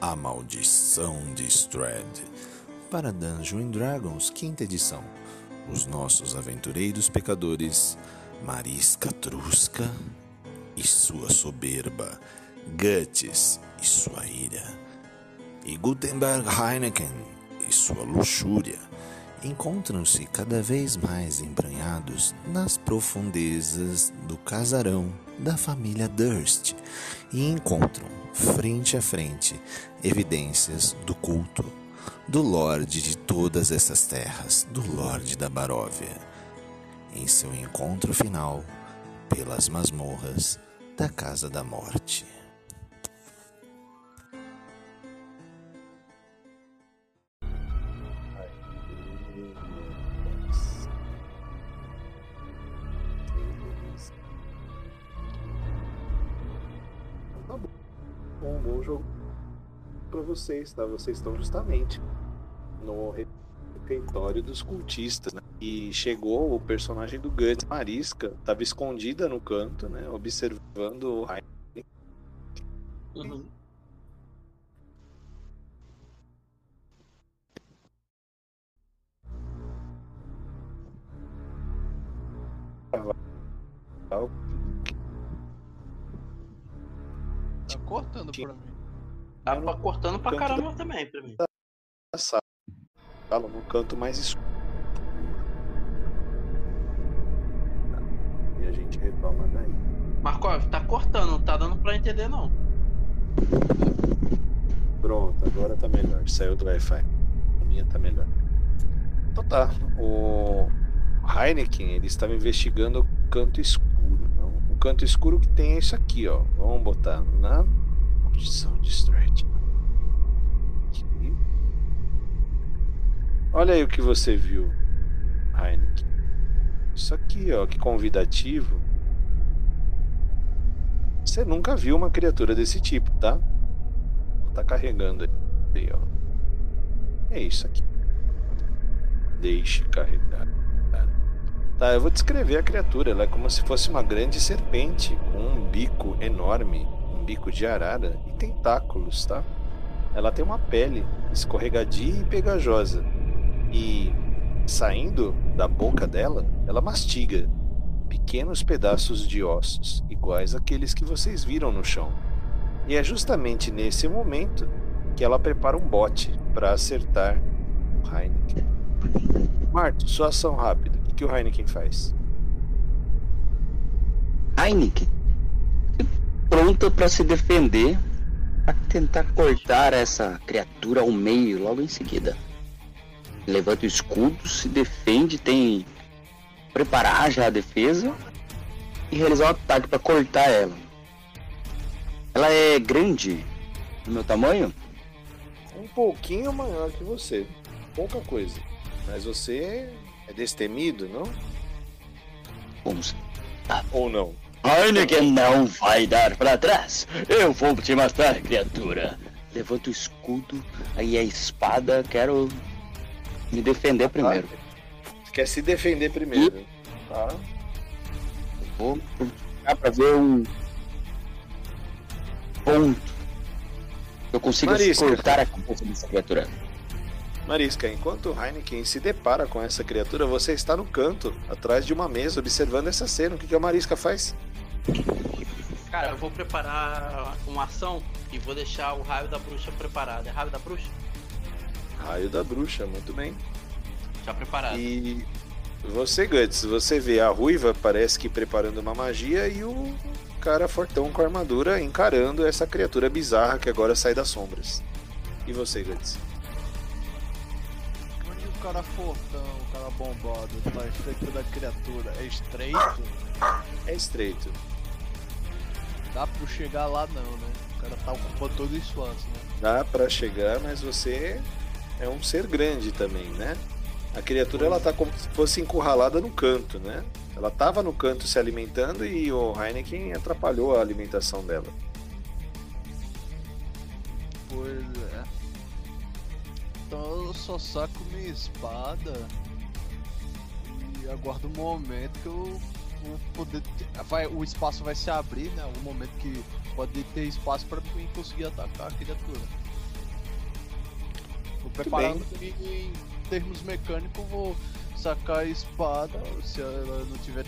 A Maldição de Strad para Dungeons Dragons, quinta edição. Os nossos aventureiros pecadores, Marisca Trusca e sua soberba, Guts e sua ira, e Gutenberg Heineken e sua luxúria, encontram-se cada vez mais embranhados nas profundezas do casarão da família Durst e encontram, frente a frente, evidências do culto do Lorde de todas essas terras, do Lorde da Baróvia, em seu encontro final pelas masmorras da Casa da Morte. Vocês, tá? Vocês estão justamente no refeitório dos cultistas, né? E chegou o personagem do Guts, Marisca, estava escondida no canto, né? Observando o. Uhum. Tá cortando pra mim. Tá pra- cortando pra caramba também pra mim. da sala, no canto mais escuro. E a gente retoma daí. Markov, tá cortando, não tá dando pra entender não. Pronto, agora tá melhor. Saiu do Wi-Fi. A minha tá melhor. Então tá. O Heineken, ele estava investigando o canto escuro. O canto escuro que tem é isso aqui, ó. Vamos botar na condição de. Aqui. Olha aí o que você viu, Heineken. Isso aqui, ó, que convidativo. Você nunca viu uma criatura desse tipo, tá? Tá carregando aí, ó. É isso aqui. Deixe carregar. Tá, eu vou descrever a criatura. Ela é como se fosse uma grande serpente com um bico enorme, bico de arara e tentáculos, tá? Ela tem uma pele escorregadia e pegajosa. E saindo da boca dela, ela mastiga pequenos pedaços de ossos, iguais àqueles que vocês viram no chão. E é justamente nesse momento que ela prepara um bote para acertar o Heineken. Marto, sua ação rápida. O que, o Heineken faz? Heineken, pronta para se defender, a tentar cortar essa criatura ao meio logo em seguida. Levanta o escudo, se defende, tem preparar já a defesa e realizar um ataque para cortar ela. Ela é grande do meu tamanho? Um pouquinho maior que você. Pouca coisa. Mas você é destemido, não? Como se- Ou não? Heineken não vai dar para trás. Eu vou te matar, criatura. Levanta o escudo, aí a espada, quero me defender primeiro. Você quer se defender primeiro. Tá? Vou ficar pra ver um ponto. Eu consigo Marisca. cortar a cabeça dessa criatura. Marisca, enquanto o Heineken se depara com essa criatura, você está no canto, atrás de uma mesa, observando essa cena. O que, que a Marisca faz? Cara, eu vou preparar uma ação e vou deixar o raio da bruxa preparado. É raio da bruxa? Raio da bruxa, muito bem. Já preparado. E você, Guts, você vê a ruiva, parece que preparando uma magia, e o cara fortão com armadura encarando essa criatura bizarra que agora sai das sombras. E você, Guts? O cara fortão, o cara bombado, tá em frente da criatura, é estreito? É estreito. Dá pra chegar lá não, né? O cara tá ocupando todo o espaço, né? Dá pra chegar, mas você é um ser grande também, né? A criatura ela tá como se fosse encurralada no canto, né? Ela tava no canto se alimentando e o Heineken atrapalhou a alimentação dela. Pois é. Então eu só saco minha espada e aguardo um momento que eu vou poder. ter- Vai, o espaço vai se abrir, né? Algum momento que pode ter espaço pra mim conseguir atacar a criatura. Tô preparando que em termos mecânicos vou sacar a espada. Se ela não, tiver,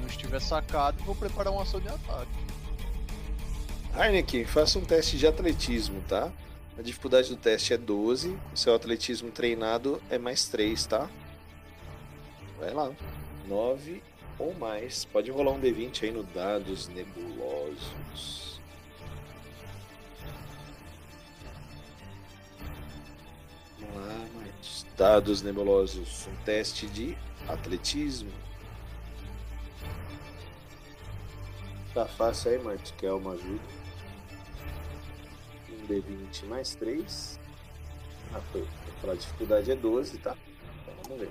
não estiver sacada, vou preparar uma ação de ataque. Heineken, faça um teste de atletismo, tá? A dificuldade do teste é 12, o seu atletismo treinado é mais 3, tá? Vai lá. 9 ou mais. Pode rolar um D20 aí no dados nebulosos. Vamos lá, Martins. Dados nebulosos. Um teste de atletismo. Tá fácil aí, Martins. Quer uma ajuda? Um D20 mais 3. Ah, foi. A dificuldade é 12, tá? Então vamos ver.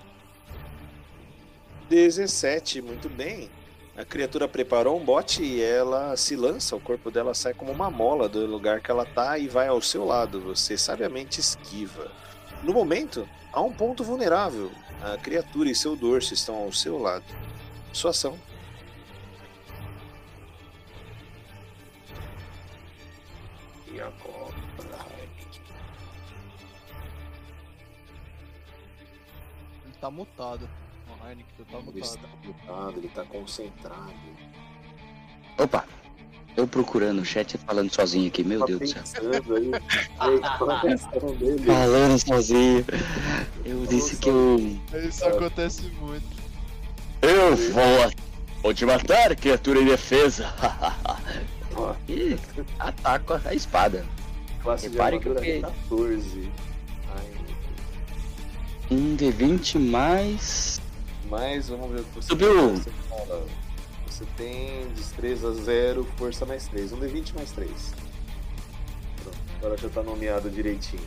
17, muito bem. A criatura preparou um bote e ela se lança, o corpo dela sai como uma mola do lugar que ela tá e vai ao seu lado. Você sabiamente esquiva. No momento, há um ponto vulnerável. A criatura e seu dorso estão ao seu lado. Sua ação. Tá mutado. O Heineken tu tá Ele mutado. está mutado, ele está concentrado. Opa, eu procurando o chat e falando sozinho aqui, meu Tá Deus do céu. aí. Dele? Falando sozinho. Eu disse que eu. Isso acontece muito. Eu vou, vou te matar, criatura indefesa. E ataco a espada. Classe de Repare que eu armadura peguei. 14. Um D20 mais. mais, vamos ver o que você Subiu. Você. Você tem destreza 0, força mais 3. Um D20 mais 3. Pronto, agora já tá nomeado direitinho.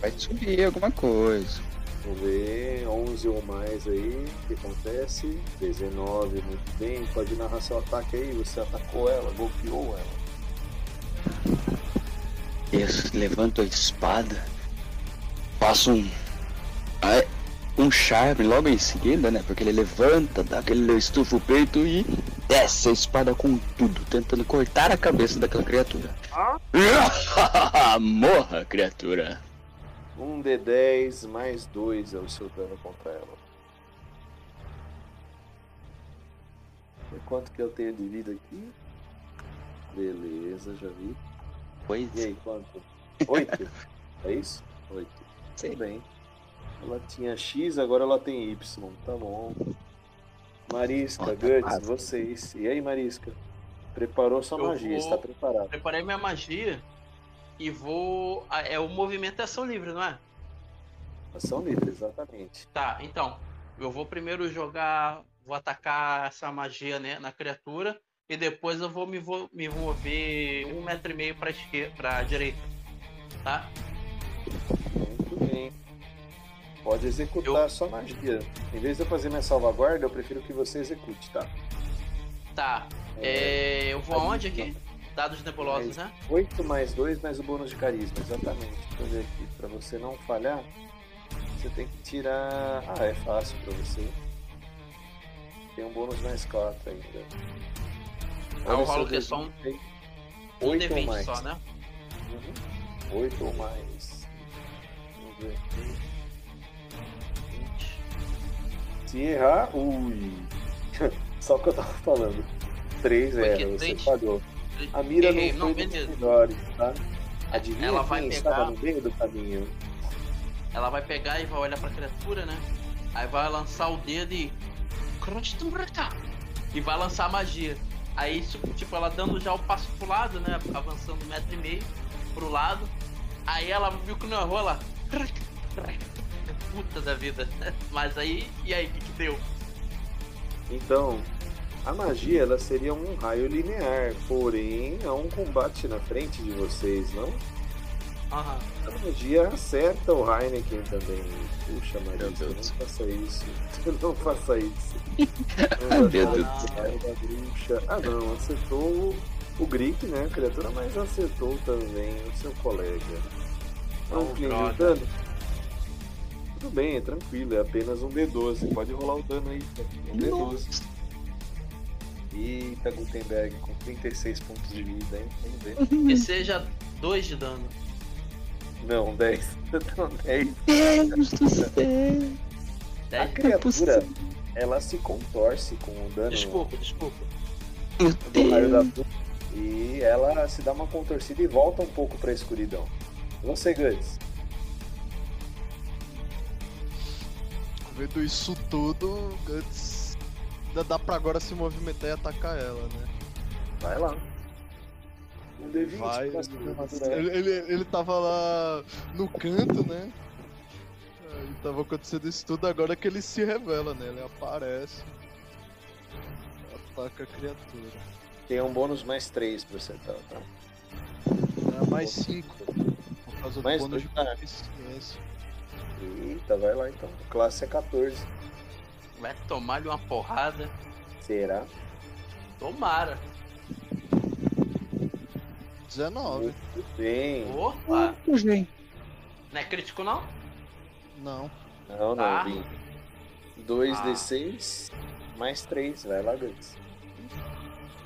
Vai subir alguma coisa. Vamos ver, 11 ou mais aí, o que acontece? 19, muito bem, pode narrar seu ataque aí, você atacou ela, golpeou ela. Eu levanto a espada. Faço um. Um charme logo em seguida, né? Porque ele levanta, dá aquele estufa o peito e desce a espada com tudo, tentando cortar a cabeça daquela criatura. Morra, criatura. Um D10 mais 2 é o seu dano contra ela. E quanto que eu tenho de vida aqui? Beleza, já vi. Pois E aí, quanto? 8? é isso? 8. Tudo bem. Ela tinha X, agora ela tem Y. Tá bom. Marisca, tá Guts, vocês. E aí, Marisca? Preparou sua Eu magia, vou- está preparado. Preparei minha magia e vou. É o movimento é ação livre, não é? Ação livre, exatamente. Tá, então. Eu vou primeiro jogar. Vou atacar essa magia né, na criatura. E depois eu vou me, vo- me mover um metro e meio pra esquerda, pra direita. Tá? Pode executar Eu- sua magia. Em vez de eu fazer minha salvaguarda, eu prefiro que você execute, tá? Tá. É, eu vou aonde aqui? Dados nebulosos, né? 8 mais 2 mais o bônus de carisma, exatamente. Deixa eu ver aqui. Pra você não falhar, você tem que tirar. Ah, é fácil pra você. Tem um bônus mais 4 ainda. Ah, eu rolo o quê? Só um- Um 8 ou D20 mais. só, né? Uhum. 8 ou mais. Vamos ver aqui. Se errar, ui. Só o que eu tava falando. 3 Foi que você três? falhou. A mira Errei, não não, foi melhores, tá? Adivinha Ela vai pegar- estava no meio do caminho? Ela vai pegar e vai olhar pra criatura, né? Aí vai lançar o dedo e. E vai lançar a magia. Aí, tipo, ela dando já o passo pro lado, né? Avançando um metro e meio pro lado. Aí ela viu que não errou, ela. Puta da vida. Mas aí, e aí, o que, que deu? Então, a magia ela seria um raio linear, porém há um combate na frente de vocês, não? Aham. A magia acerta o Heineken também. Puxa, Deus. não faça isso. Não faça isso. Não meu Deus do bruxa. Ah não, acertou o, Grip, né, a criatura, mas acertou também o seu colega. Não, Oh, um dano. Tudo bem, é tranquilo, é apenas um D12. Pode rolar o dano aí, cara. um D12. Eita, Gutenberg com 36 pontos de vida, hein? Vamos ver. Que seja dois de dano. Não, 10. Não, 10. Deus do céu. A Dez- é criatura, ela se contorce com o dano Desculpa, desculpa. Do raio da luz e ela se dá uma contorcida e volta um pouco pra escuridão. Você, Guts. Vendo isso tudo, Guts ainda dá pra agora se movimentar e atacar ela, né? Vai lá. Um D20 Vai. Ele, ele, ele tava lá no canto, né? Aí tava acontecendo isso tudo, agora que ele se revela, né? Ele aparece. Ataca a criatura. Tem um bônus mais 3 pra acertar, tá? É mais 5. Por causa do Mais bônus de dois, tá. proficiência. Eita, vai lá então. Classe é 14. Vai tomar-lhe uma porrada. Será? Tomara. 19. Muito bem. Opa! Gente. Não é crítico, não? Não. Não, não, Tá. vim. 2 Ah. D6 mais 3. Vai lá, Guts.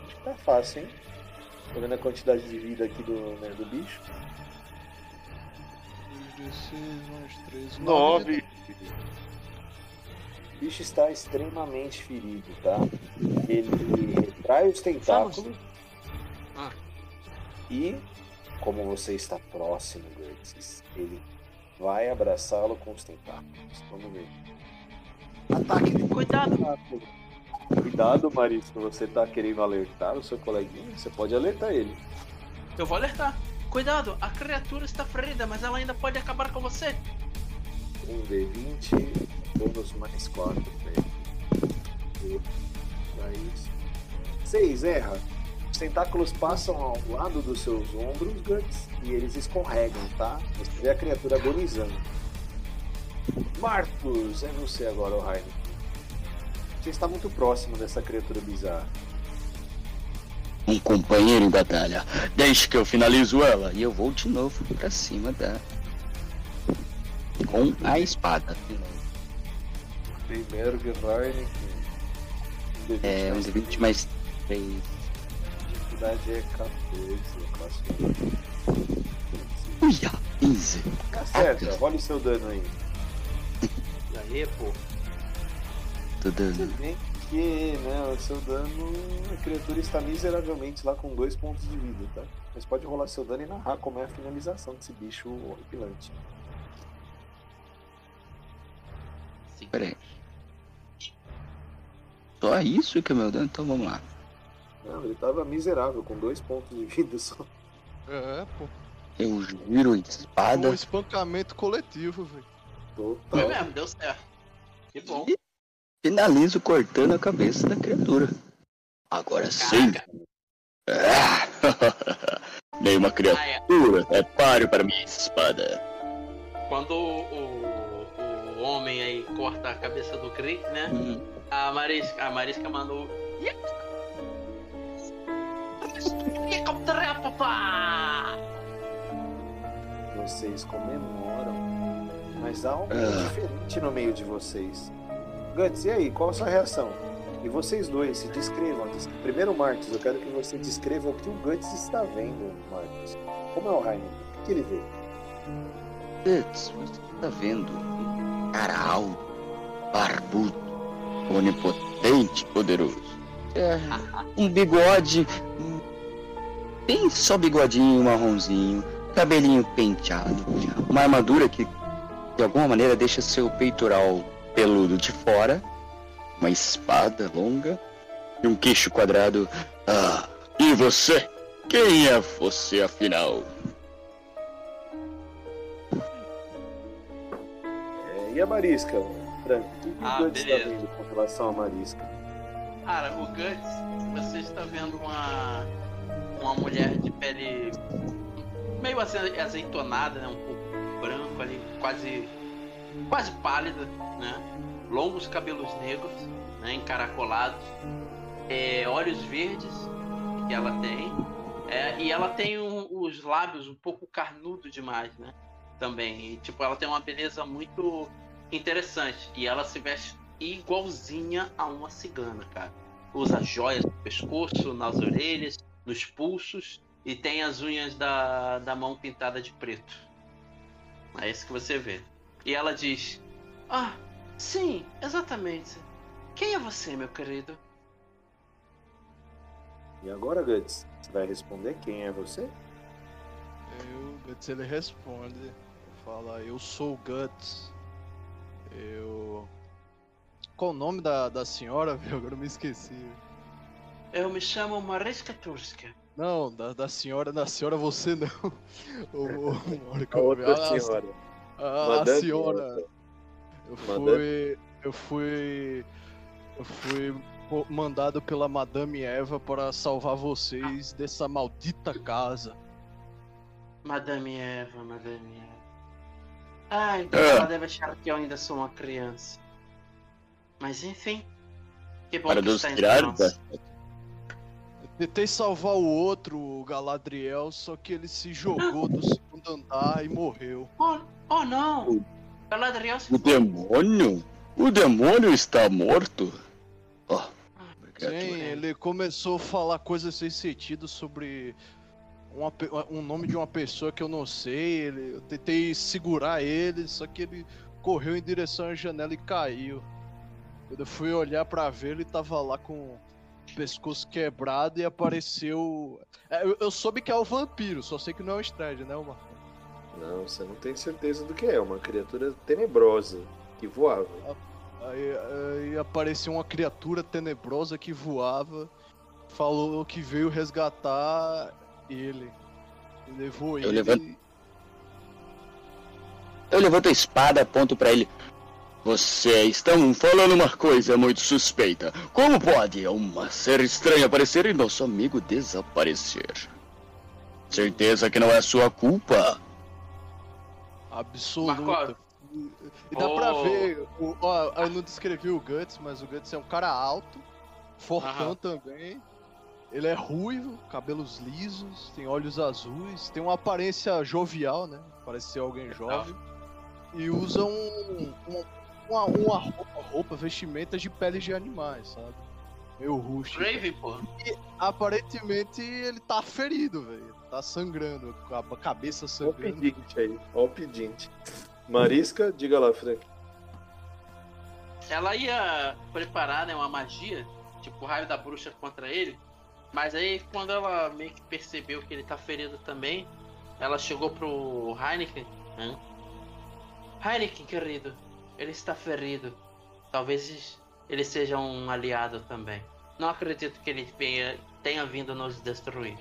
Acho que tá fácil, hein? Tô vendo a quantidade de vida aqui do, né, do bicho. 16 mais 3. Nove. O bicho está extremamente ferido, tá? Ele retrai os tentáculos. Ah. E, como você está próximo, Gertz, ele vai abraçá-lo com os tentáculos. Vamos ver. Ataque de Cuidado! Cuidado, Marisco. Você tá querendo alertar o seu coleguinha? Você pode alertar ele. Eu vou alertar. Cuidado, a criatura está ferida, mas ela ainda pode acabar com você. Um D20, bônus mais 4 Mas... Seis, erra. Os tentáculos passam ao lado dos seus ombros, Guts, e eles escorregam, tá? Você vê a criatura agonizando. Marcos, é você agora, o Heineken. Você está muito próximo dessa criatura bizarra. Um companheiro em batalha. Deixe que eu finalizo ela. E eu vou de novo pra cima da. Com a espada. de novo. Primeiro que Heineken. Um D20 É, um mais de 20 mais 3. dificuldade é 14, classe Uia, 15. Acerta, rola o seu dano aí. E aí, pô. Tô Você dando. vê que, né, o seu dano, a criatura está miseravelmente lá com dois pontos de vida, tá? Mas pode rolar seu dano e narrar como é a finalização desse bicho horripilante. Sim. Pera aí. Só isso que é meu dano? Então vamos lá. Não, ele tava miserável, com dois pontos de vida só. É, pô. Eu giro a Um espada. espancamento coletivo, velho. Foi Total. mesmo, deu certo. Que bom. E finalizo cortando a cabeça da criatura. Agora sim. Ah! Nenhuma criatura é páreo para minha espada. Quando o, o, o homem aí corta a cabeça do Crick, né? Hum, A Marisca, a Marisca mandou. Vocês comemoram, mas há algo Ah. diferente no meio de vocês. Guts, e aí, qual a sua reação? E vocês dois se descrevam. Des- Primeiro, Marcos, eu quero que você descreva o que o Guts está vendo, Marcos. Como é o Heine? O que ele vê? Putz, você tá vendo um cara alto, barbudo, onipotente, poderoso. É, um bigode, bem só bigodinho marronzinho, cabelinho penteado, uma armadura que de alguma maneira deixa seu peitoral peludo de fora, uma espada longa e um queixo quadrado. Ah, e você? Quem é você afinal? É, e a Marisca, Franco? O que o Ah, Guts está beleza. vendo com relação à Marisca? Cara, o Guts, você está vendo uma, uma mulher de pele meio aze- azeitonada, né? Um pouco branco ali, quase, quase pálida, né? Longos cabelos negros, né? Encaracolados, é, olhos verdes que ela tem, é, e ela tem um- os lábios um pouco carnudo demais, né? Também, e, tipo, ela tem uma beleza muito interessante e ela se veste igualzinha a uma cigana, cara. Usa joias no pescoço, nas orelhas, nos pulsos e tem as unhas da, da mão pintada de preto. É isso que você vê. E ela diz: Ah, sim, exatamente. Quem é você, meu querido? E agora, Guts, você vai responder quem é você? Eu, Guts, ele responde. Fala, eu sou o Guts. Eu. Qual o nome da, da senhora, velho? Agora eu me esqueci. Eu me chamo Mariska Turska. Não, da, da senhora, da senhora você não. O, o, A outra a- senhora. A, a Madame senhora. Eu fui. Eu fui. Eu fui po- mandado pela Madame Eva para salvar vocês dessa maldita casa. Madame Eva, Madame Eva. Ah, então É. ela deve achar que eu ainda sou uma criança. Mas enfim. Que bom Para que está entre nós. Eu Tentei salvar o outro, o Galadriel, só que ele se jogou do segundo andar e morreu. Oh, oh não! O- Galadriel se O foi. demônio? O demônio está morto? Oh, Sim, ele começou a falar coisas sem sentido sobre uma um nome de uma pessoa que eu não sei. Ele, eu tentei segurar ele, só que ele correu em direção à janela e caiu. Quando eu fui olhar pra ver, ele tava lá com o pescoço quebrado e apareceu. É, Eu, eu soube que é o vampiro, só sei que não é o Strade, né, Marcão? Não, você não tem certeza do que é. Uma criatura tenebrosa que voava. Aí, aí apareceu uma criatura tenebrosa que voava, falou que veio resgatar ele. E levou Eu ele. levanto- Eu levanto a espada, aponto pra ele. Vocês estão falando uma coisa muito suspeita. Como pode uma ser estranha aparecer e nosso amigo desaparecer? Certeza que não é sua culpa. Absoluta. E dá pra Oh. ver. O, ó, eu não descrevi o Guts, mas o Guts é um cara alto, fortão Aham. também. Ele é ruivo, cabelos lisos, tem olhos azuis, tem uma aparência jovial, né? Parece ser alguém jovem. E usa um, um- uma, uma roupa, roupa, vestimentas de peles de animais, sabe? Meio rústico. Raven, pô. Aparentemente ele tá ferido, velho. Tá sangrando, com a cabeça Ó o sangrando. pedinte aí. Ó o pedinte. Marisca, diga lá, Frank. Ela ia preparar né, uma magia, tipo o raio da bruxa contra ele. Mas aí quando ela meio que percebeu que ele tá ferido também, ela chegou pro Heineken. Hã? Heineken, querido, ele está ferido. Talvez ele seja um aliado também. Não acredito que ele venha- tenha vindo nos destruir.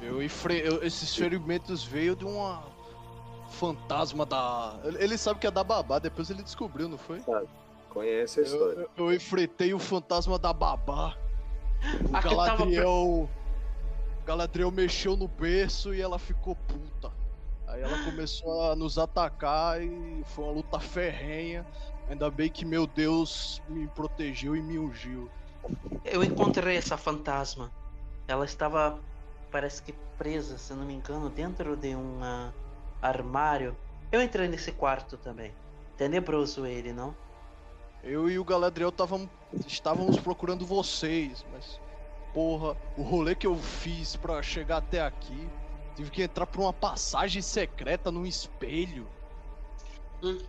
Eu enfre... eu- esses ferimentos veio de uma fantasma da. Ele sabe que é da babá, depois ele descobriu, não foi? Conhece a Eu, história. eu- eu enfrentei o fantasma da babá. O Aqui tava Galadriel. Galadriel mexeu no berço e ela ficou puta. Aí ela começou a nos atacar e foi uma luta ferrenha. Ainda bem que meu Deus me protegeu e me ungiu. Eu encontrei essa fantasma. Ela estava, parece que presa, se não me engano, dentro de um ah, armário. Eu entrei nesse quarto também. Tenebroso ele, não? Eu e o Galadriel tavam, estávamos procurando vocês, mas porra, o rolê que eu fiz pra chegar até aqui, tive que entrar por uma passagem secreta num espelho. Esse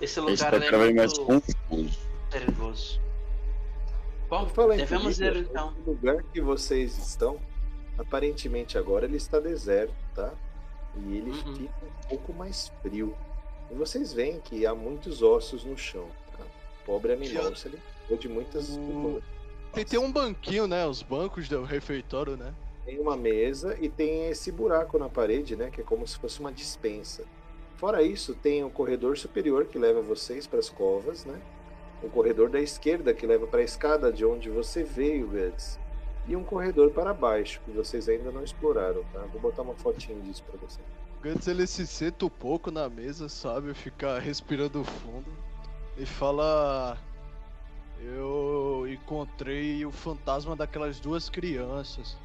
Esse lugar tá é cada vez mais muito confuso. perigoso. Bom, Fala devemos ir então. O lugar que vocês estão, aparentemente agora ele está deserto, tá? E ele Uhum. fica um pouco mais frio. E vocês veem que há muitos ossos no chão, tá? Pobre animal, eu- se alimentou de muitas O- Tem, tem um banquinho, né? Os bancos do refeitório, né? Tem uma mesa e tem esse buraco na parede, né? Que é como se fosse uma dispensa. Fora isso, tem o corredor superior que leva vocês para as covas, né? Um corredor da esquerda que leva para a escada de onde você veio, Guts. E um corredor para baixo que vocês ainda não exploraram, tá? Vou botar uma fotinha disso para vocês. Antes ele se senta um pouco na mesa, sabe? Fica respirando fundo. E fala. Eu encontrei o fantasma daquelas duas crianças.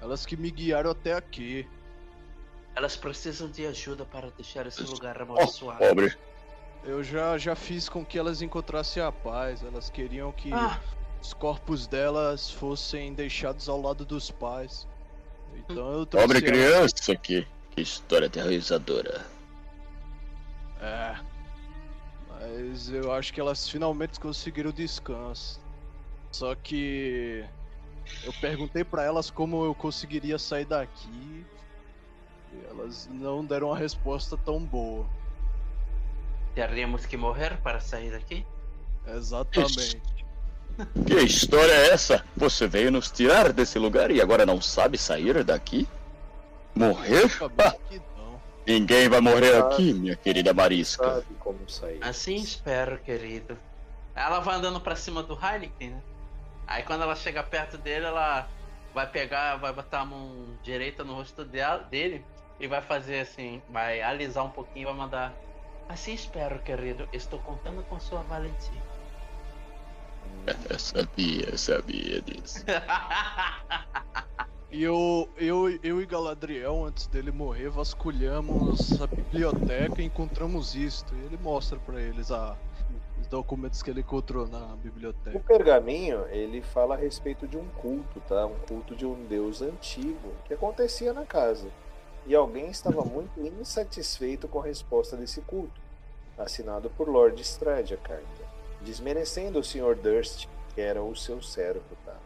Elas que me guiaram até aqui. Elas precisam de ajuda para deixar esse lugar Oh, amaldiçoado. pobre. Eu já, já fiz com que elas encontrassem a paz. Elas queriam que Ah, os corpos delas fossem deixados ao lado dos pais. Então eu trouxe Pobre elas- criança aqui. Que história aterrorizadora. É. Mas eu acho que elas finalmente conseguiram o descanso. Só que eu perguntei pra elas como eu conseguiria sair daqui. E elas não deram uma resposta tão boa. Teríamos que morrer para sair daqui? Exatamente. Que história é essa? Você veio nos tirar desse lugar e agora não sabe sair daqui? Morrer? Ninguém vai morrer aqui, minha querida Marisca. Sabe como sair. Assim espero, querido. Ela vai andando pra cima do Heineken, né? Aí quando ela chega perto dele, ela vai pegar, vai botar a mão direita no rosto dela, dele e vai fazer assim, vai alisar um pouquinho e vai mandar. Assim espero, querido. Estou contando com sua valentia. Eu sabia, eu sabia disso. E eu, eu, eu e Galadriel, antes dele morrer, vasculhamos a biblioteca e encontramos isto. E ele mostra pra eles a, os documentos que ele encontrou na O biblioteca. pergaminho, ele fala a respeito de um culto, tá? Um culto de um deus antigo que acontecia na casa. E alguém estava muito insatisfeito com a resposta desse culto, assinado por Lord Strade a carta, desmerecendo o Sr. Durst, que era o seu servo, tá?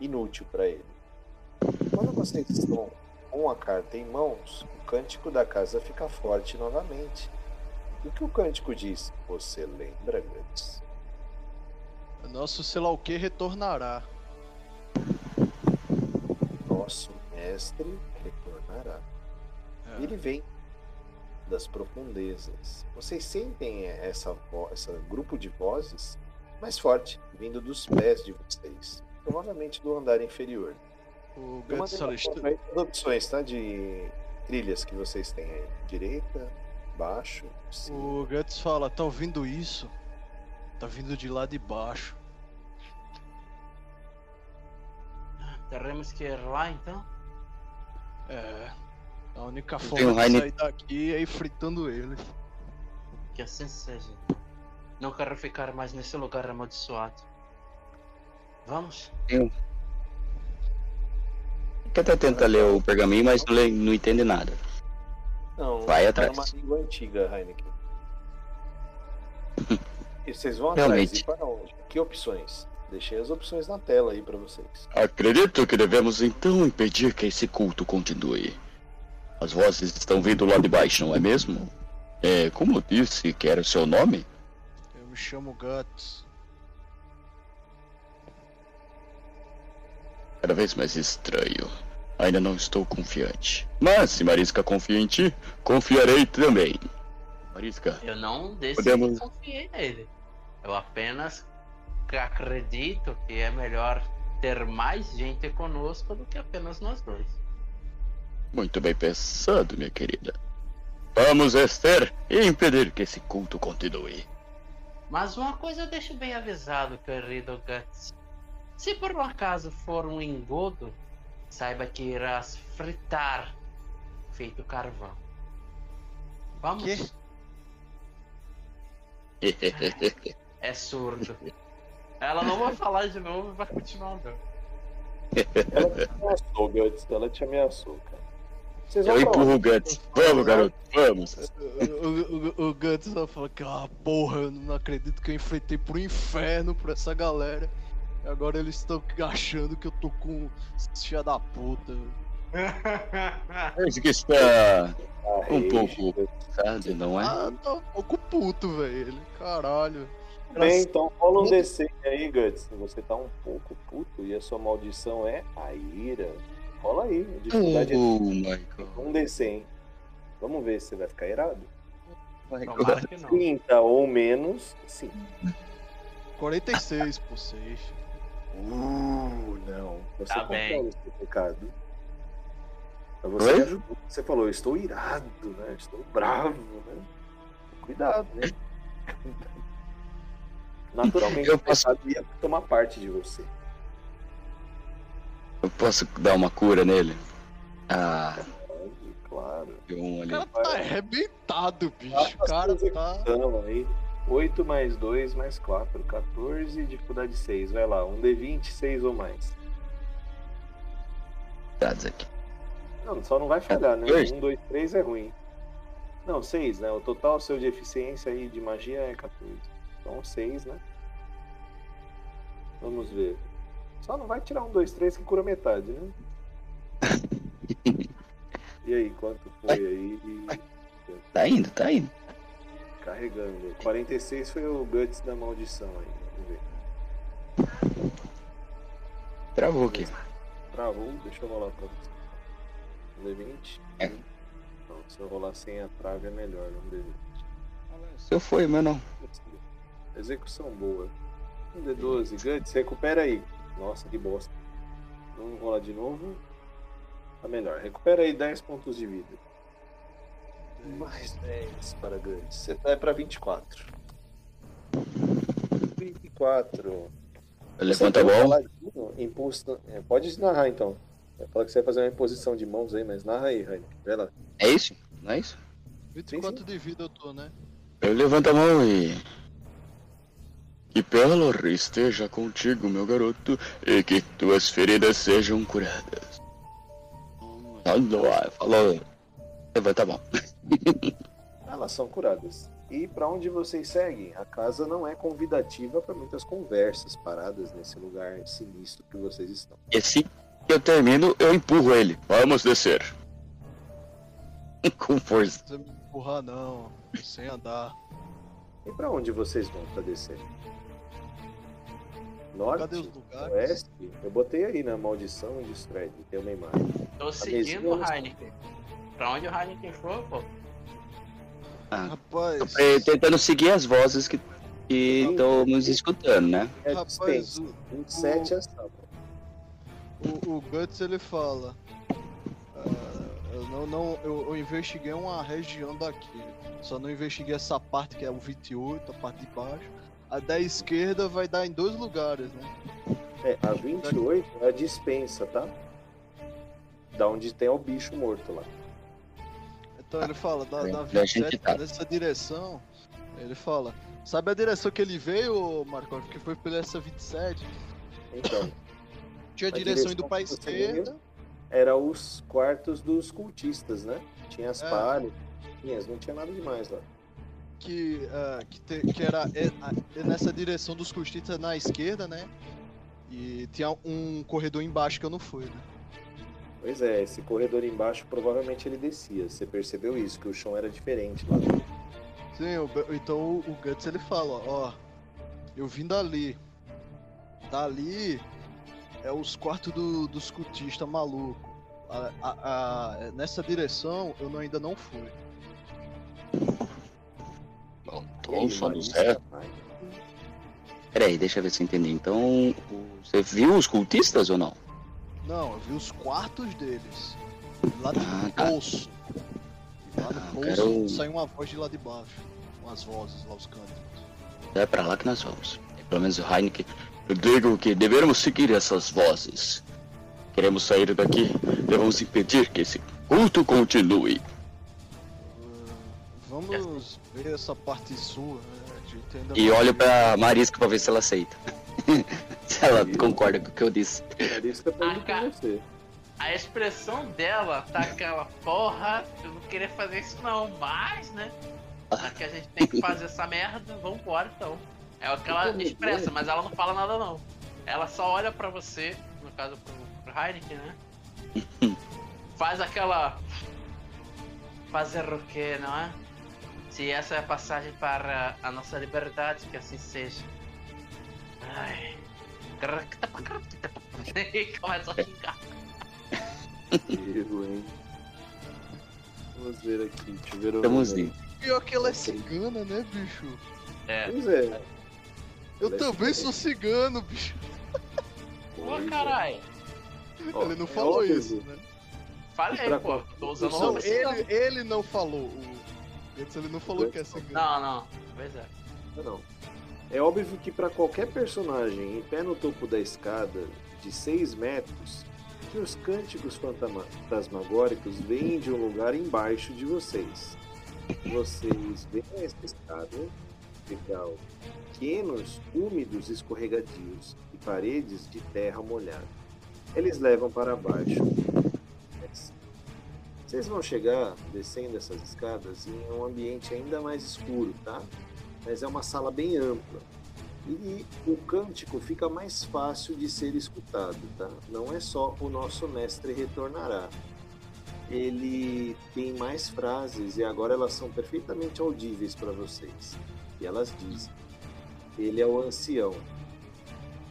Inútil para ele. Quando vocês estão com a carta em mãos, o cântico da casa fica forte novamente. E o que o cântico diz? Você lembra, Guts? Nosso sei lá o que retornará. Nosso mestre. Ele vem das profundezas. Vocês sentem essa, essa grupo de vozes mais forte, vindo dos pés de vocês, provavelmente do andar inferior. O Eu Guts mandei fala, uma "Estou- foto aí das opções, tá? De trilhas que vocês têm aí. Direita, baixo, cima. O Guts fala, tá ouvindo isso? Tá vindo de lá de baixo. Teremos que ir lá então? É. A única forma de Heine- sair daqui é ir fritando ele. Que assim seja. Não quero ficar mais nesse lugar amaldiçoado. Vamos? Que até tenta ler o pergaminho, mas não, lê- não entende nada. Não, Vai atrás. numa língua antiga, Heineken. E vocês vão Realmente. atrás e para onde? Que opções? Deixei as opções na tela aí pra vocês. Acredito que devemos então impedir que esse culto continue. As vozes estão vindo lá de baixo, não é mesmo? É, como disse que era o seu nome? Eu me chamo Guts. Cada vez mais estranho. Ainda não estou confiante. Mas se Marisca confia em ti, confiarei também. Marisca, Eu não decidi Podemos- confiei nele. Eu apenas acredito que é melhor ter mais gente conosco do que apenas nós dois. Muito bem pensado, minha querida. Vamos, Esther, e impedir que esse culto continue. Mas uma coisa eu deixo bem avisado, querido Guts. Se por um acaso for um engodo, saiba que irás fritar feito carvão. Vamos? Quê? É surdo. Ela não vai falar de novo e vai continuar andando. Ela te ameaçou, Guts. Ela te ameaçou, cara. Vocês Eu vão pra empurro o? Guts. Vamos, garoto, vamos. O, o, o Guts só fala que, ah, porra, eu não acredito que eu enfrentei pro inferno por essa galera. E agora eles estão achando que eu tô com filha da puta. Parece que está um pouco cansado, não é? Ah, tá um pouco puto, velho. Caralho. Bem, então rola um DC aí, Guts. Você tá um pouco puto e a sua maldição é a ira. Rola aí. A dificuldade Oh, é um DC, hein? Vamos ver se você vai ficar irado. Tomara que não. 30 ou menos, sim. 46 por 6. Uh, não. Você Tá controla bem. o seu pecado. Você Oi? Você falou, eu estou irado, né? Estou bravo, né? Cuidado, né? Naturalmente, Eu o posso- pecado ia tomar parte de você. Eu posso dar uma cura nele? Ah, Pode, Claro. um O ali. cara tá arrebentado, bicho. O cara tá. Então, aí. 8 mais 2 mais 4, 14, dificuldade 6. Vai lá, um D20, 6 ou mais. Dados aqui. Não, só não vai falhar, né? Dois. Um, dois, três é ruim. Não, seis, né? O total seu de eficiência aí de magia é 14. Então seis, né? Vamos ver. Só não vai tirar um, dois, três que cura metade, né? E aí, quanto foi aí? Tá indo, tá indo. Carregando. 46 foi o Guts da maldição aí. Vamos ver. Travou aqui. Travou, deixa eu rolar pra você. Um D20. É. Não, se eu rolar sem a trave é melhor, não D20. Se eu foi, meu não. Execução boa. Um D12. Guts, recupera aí. Nossa, que bosta. Vamos rolar de novo. Tá melhor. Recupera aí 10 pontos de vida. Mais 10 para Guts. Você tá é pra 24. 24. Levanta a bola. é, Pode narrar então. Vai falar que você vai fazer uma imposição de mãos aí, mas narra aí, Rainer. Vai lá. É isso? Não é isso? 24 de vida eu tô, né? Eu levanto a mão e. Que Pelor esteja contigo, meu garoto, e que tuas feridas sejam curadas. Falou, a mão. Elas são curadas. E para onde vocês seguem? A casa não é convidativa para muitas conversas paradas nesse lugar sinistro que vocês estão. E assim que eu termino, eu empurro ele. Vamos descer. Com força. Não precisa me empurrar não, sem andar. E para onde vocês vão para descer? Norte? Cadê os lugares? Oeste? Eu botei aí na maldição de Stred, tem uma imagem. Tô seguindo o Heineken. Pra onde o Heineken for, pô? Rapaz, Tô pre- tentando seguir as vozes que que estamos escutando, né? É rapaz, o, 27 é sábado. o, o Guts ele fala. "Ah, eu não, não eu, eu investiguei uma região daqui. Só não investiguei essa parte que é o 28, a parte de baixo. A da esquerda vai dar em dois lugares, né? É, a 28 é a dispensa, tá? Da onde tem o bicho morto lá. Então ele fala, da, É, da a gente 27, tá. nessa direção, ele fala, sabe a direção que ele veio, Marco? Que foi pela essa 27? Então, Tinha A direção direção indo pra esquerda, era os quartos dos cultistas, né? Tinha as É. palhas, tinha, não tinha nada demais lá. Que, ah, que, te- que era é, é nessa direção dos cultistas na esquerda, né? E tinha um corredor embaixo que eu não fui, né? Pois é, esse corredor embaixo provavelmente ele descia. Você percebeu isso, que o chão era diferente lá. Sim, o então o, o Guts ele fala, ó, eu vim dali. Dali é os quartos do, dos cultistas maluco. A- a- a- nessa direção eu não- ainda não fui. Marisa, certo. vai. Peraí, deixa eu ver se eu entendi. Então, você viu os cultistas ou não? Não, eu vi os quartos deles. Lá do Ah, tá. bolso. E lá no Ah, bolso quero- saiu uma voz de lá de baixo. Umas vozes lá, os cânticos. É pra lá que nós vamos. Pelo menos o Heineken. Eu digo que devemos seguir essas vozes. Queremos sair daqui. Devemos impedir que esse culto continue. Ah, vamos ver essa parte sua, né? E não olho pra Marisca pra ver se ela aceita. se ela concorda com o que eu disse. Marisa tá indo Ah, com você. A expressão dela tá aquela porra, eu não queria fazer isso não, mas, né? Já que a gente tem que fazer essa merda, vambora então. É aquela expressa, mas ela não fala nada não. Ela só olha pra você, no caso pro, pro Heineken, né? Faz aquela. Fazer o que, não é? Se essa é a passagem para a nossa liberdade, que assim seja. Ai. Começa a xingar. Erro, hein? Vamos ver aqui. Deixa eu ver o Estamos número. indo. Pior que ela é cigana, né, bicho? É. Pois é. Eu Ela é também cigana. sou cigano, bicho. Pô, é. caralho. Ó, ele não é falou óbvio. isso, né? Falei, Pra pô. Tô usando o ele, ele não falou. O Guts, ele não falou que é cigano. Não, não. Pois é. Não. É óbvio que para qualquer personagem em pé no topo da escada de 6 metros, que os cânticos fantasmagóricos vêm de um lugar embaixo de vocês. Vocês veem essa escada, legal, pequenos, úmidos escorregadios e paredes de terra molhada. Eles levam para baixo. Vocês vão chegar descendo essas escadas em um ambiente ainda mais escuro, tá? Mas é uma sala bem ampla. E o cântico fica mais fácil de ser escutado, tá? Não é só o nosso mestre retornará. Ele tem mais frases e agora elas são perfeitamente audíveis para vocês. E elas dizem: Ele é o ancião,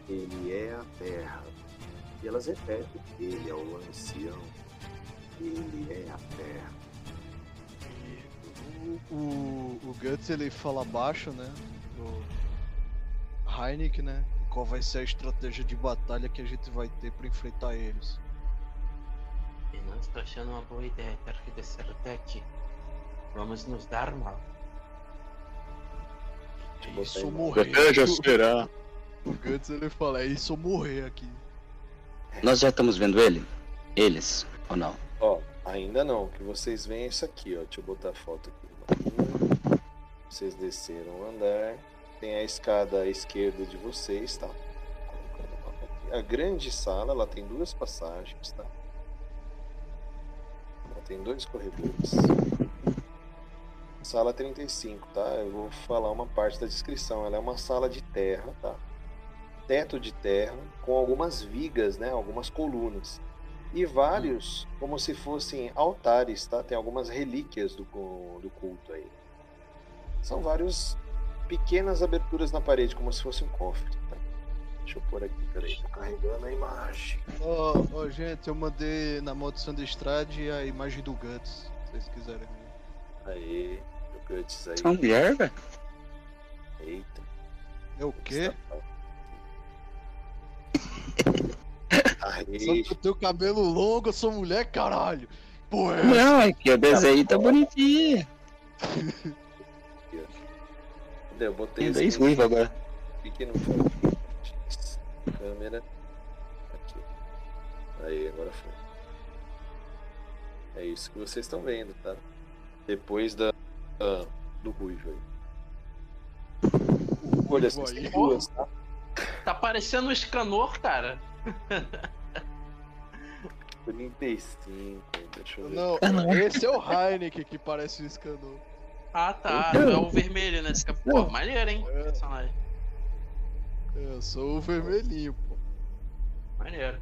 ele é a terra. E elas repetem: Ele é o ancião, ele é a terra. O, o, o Guts ele fala baixo, né? O Heineken, né? Qual vai ser a estratégia de batalha que a gente vai ter para enfrentar eles? E não estou achando uma boa ideia ter que descer até aqui. Vamos nos dar mal. Eu Isso morrer. Estratégia será. O Guts ele fala, é isso morrer aqui. Nós já estamos vendo ele? Eles, ou não? Ó, ainda não. O que vocês veem é isso aqui, ó. Deixa eu botar a foto aqui. Vocês desceram o andar. Tem a escada à esquerda de vocês, tá? A grande sala, ela tem duas passagens, tá? Ela tem dois corredores. Sala 35, tá? Eu vou falar uma parte da descrição. Ela é uma sala de terra, tá? Teto de terra, com algumas vigas, né? Algumas colunas e vários como se fossem altares, tá? Tem algumas relíquias do, do culto aí. São vários pequenas aberturas na parede, como se fosse um cofre, tá? Deixa eu pôr aqui, peraí, tá carregando a imagem. Ó, ó, gente, eu mandei na maldição de Estrade a imagem do Guts, se vocês quiserem ver. Aí, o Guts aí. É uma mulher, velho? Eita. É o quê? Só Aí, que eu tenho cabelo longo, eu sou mulher, caralho. Porra, é Não, é que o desenho tá bonitinho. eu botei Tem dois ruivos agora. pequeno câmera aqui. Aí, agora foi. É isso que vocês estão vendo, tá? Depois da ah, do ruivo aí. Olha, aí. duas, tá? Tá parecendo um escanor, cara. 35, deixa eu ver. Não, Ah, não. esse é o Heineken que parece um escandor. Ah, tá. É o vermelho, né? Fica- Pô, maneiro, hein? É. Personagem. Eu sou o vermelhinho, pô. Maneiro.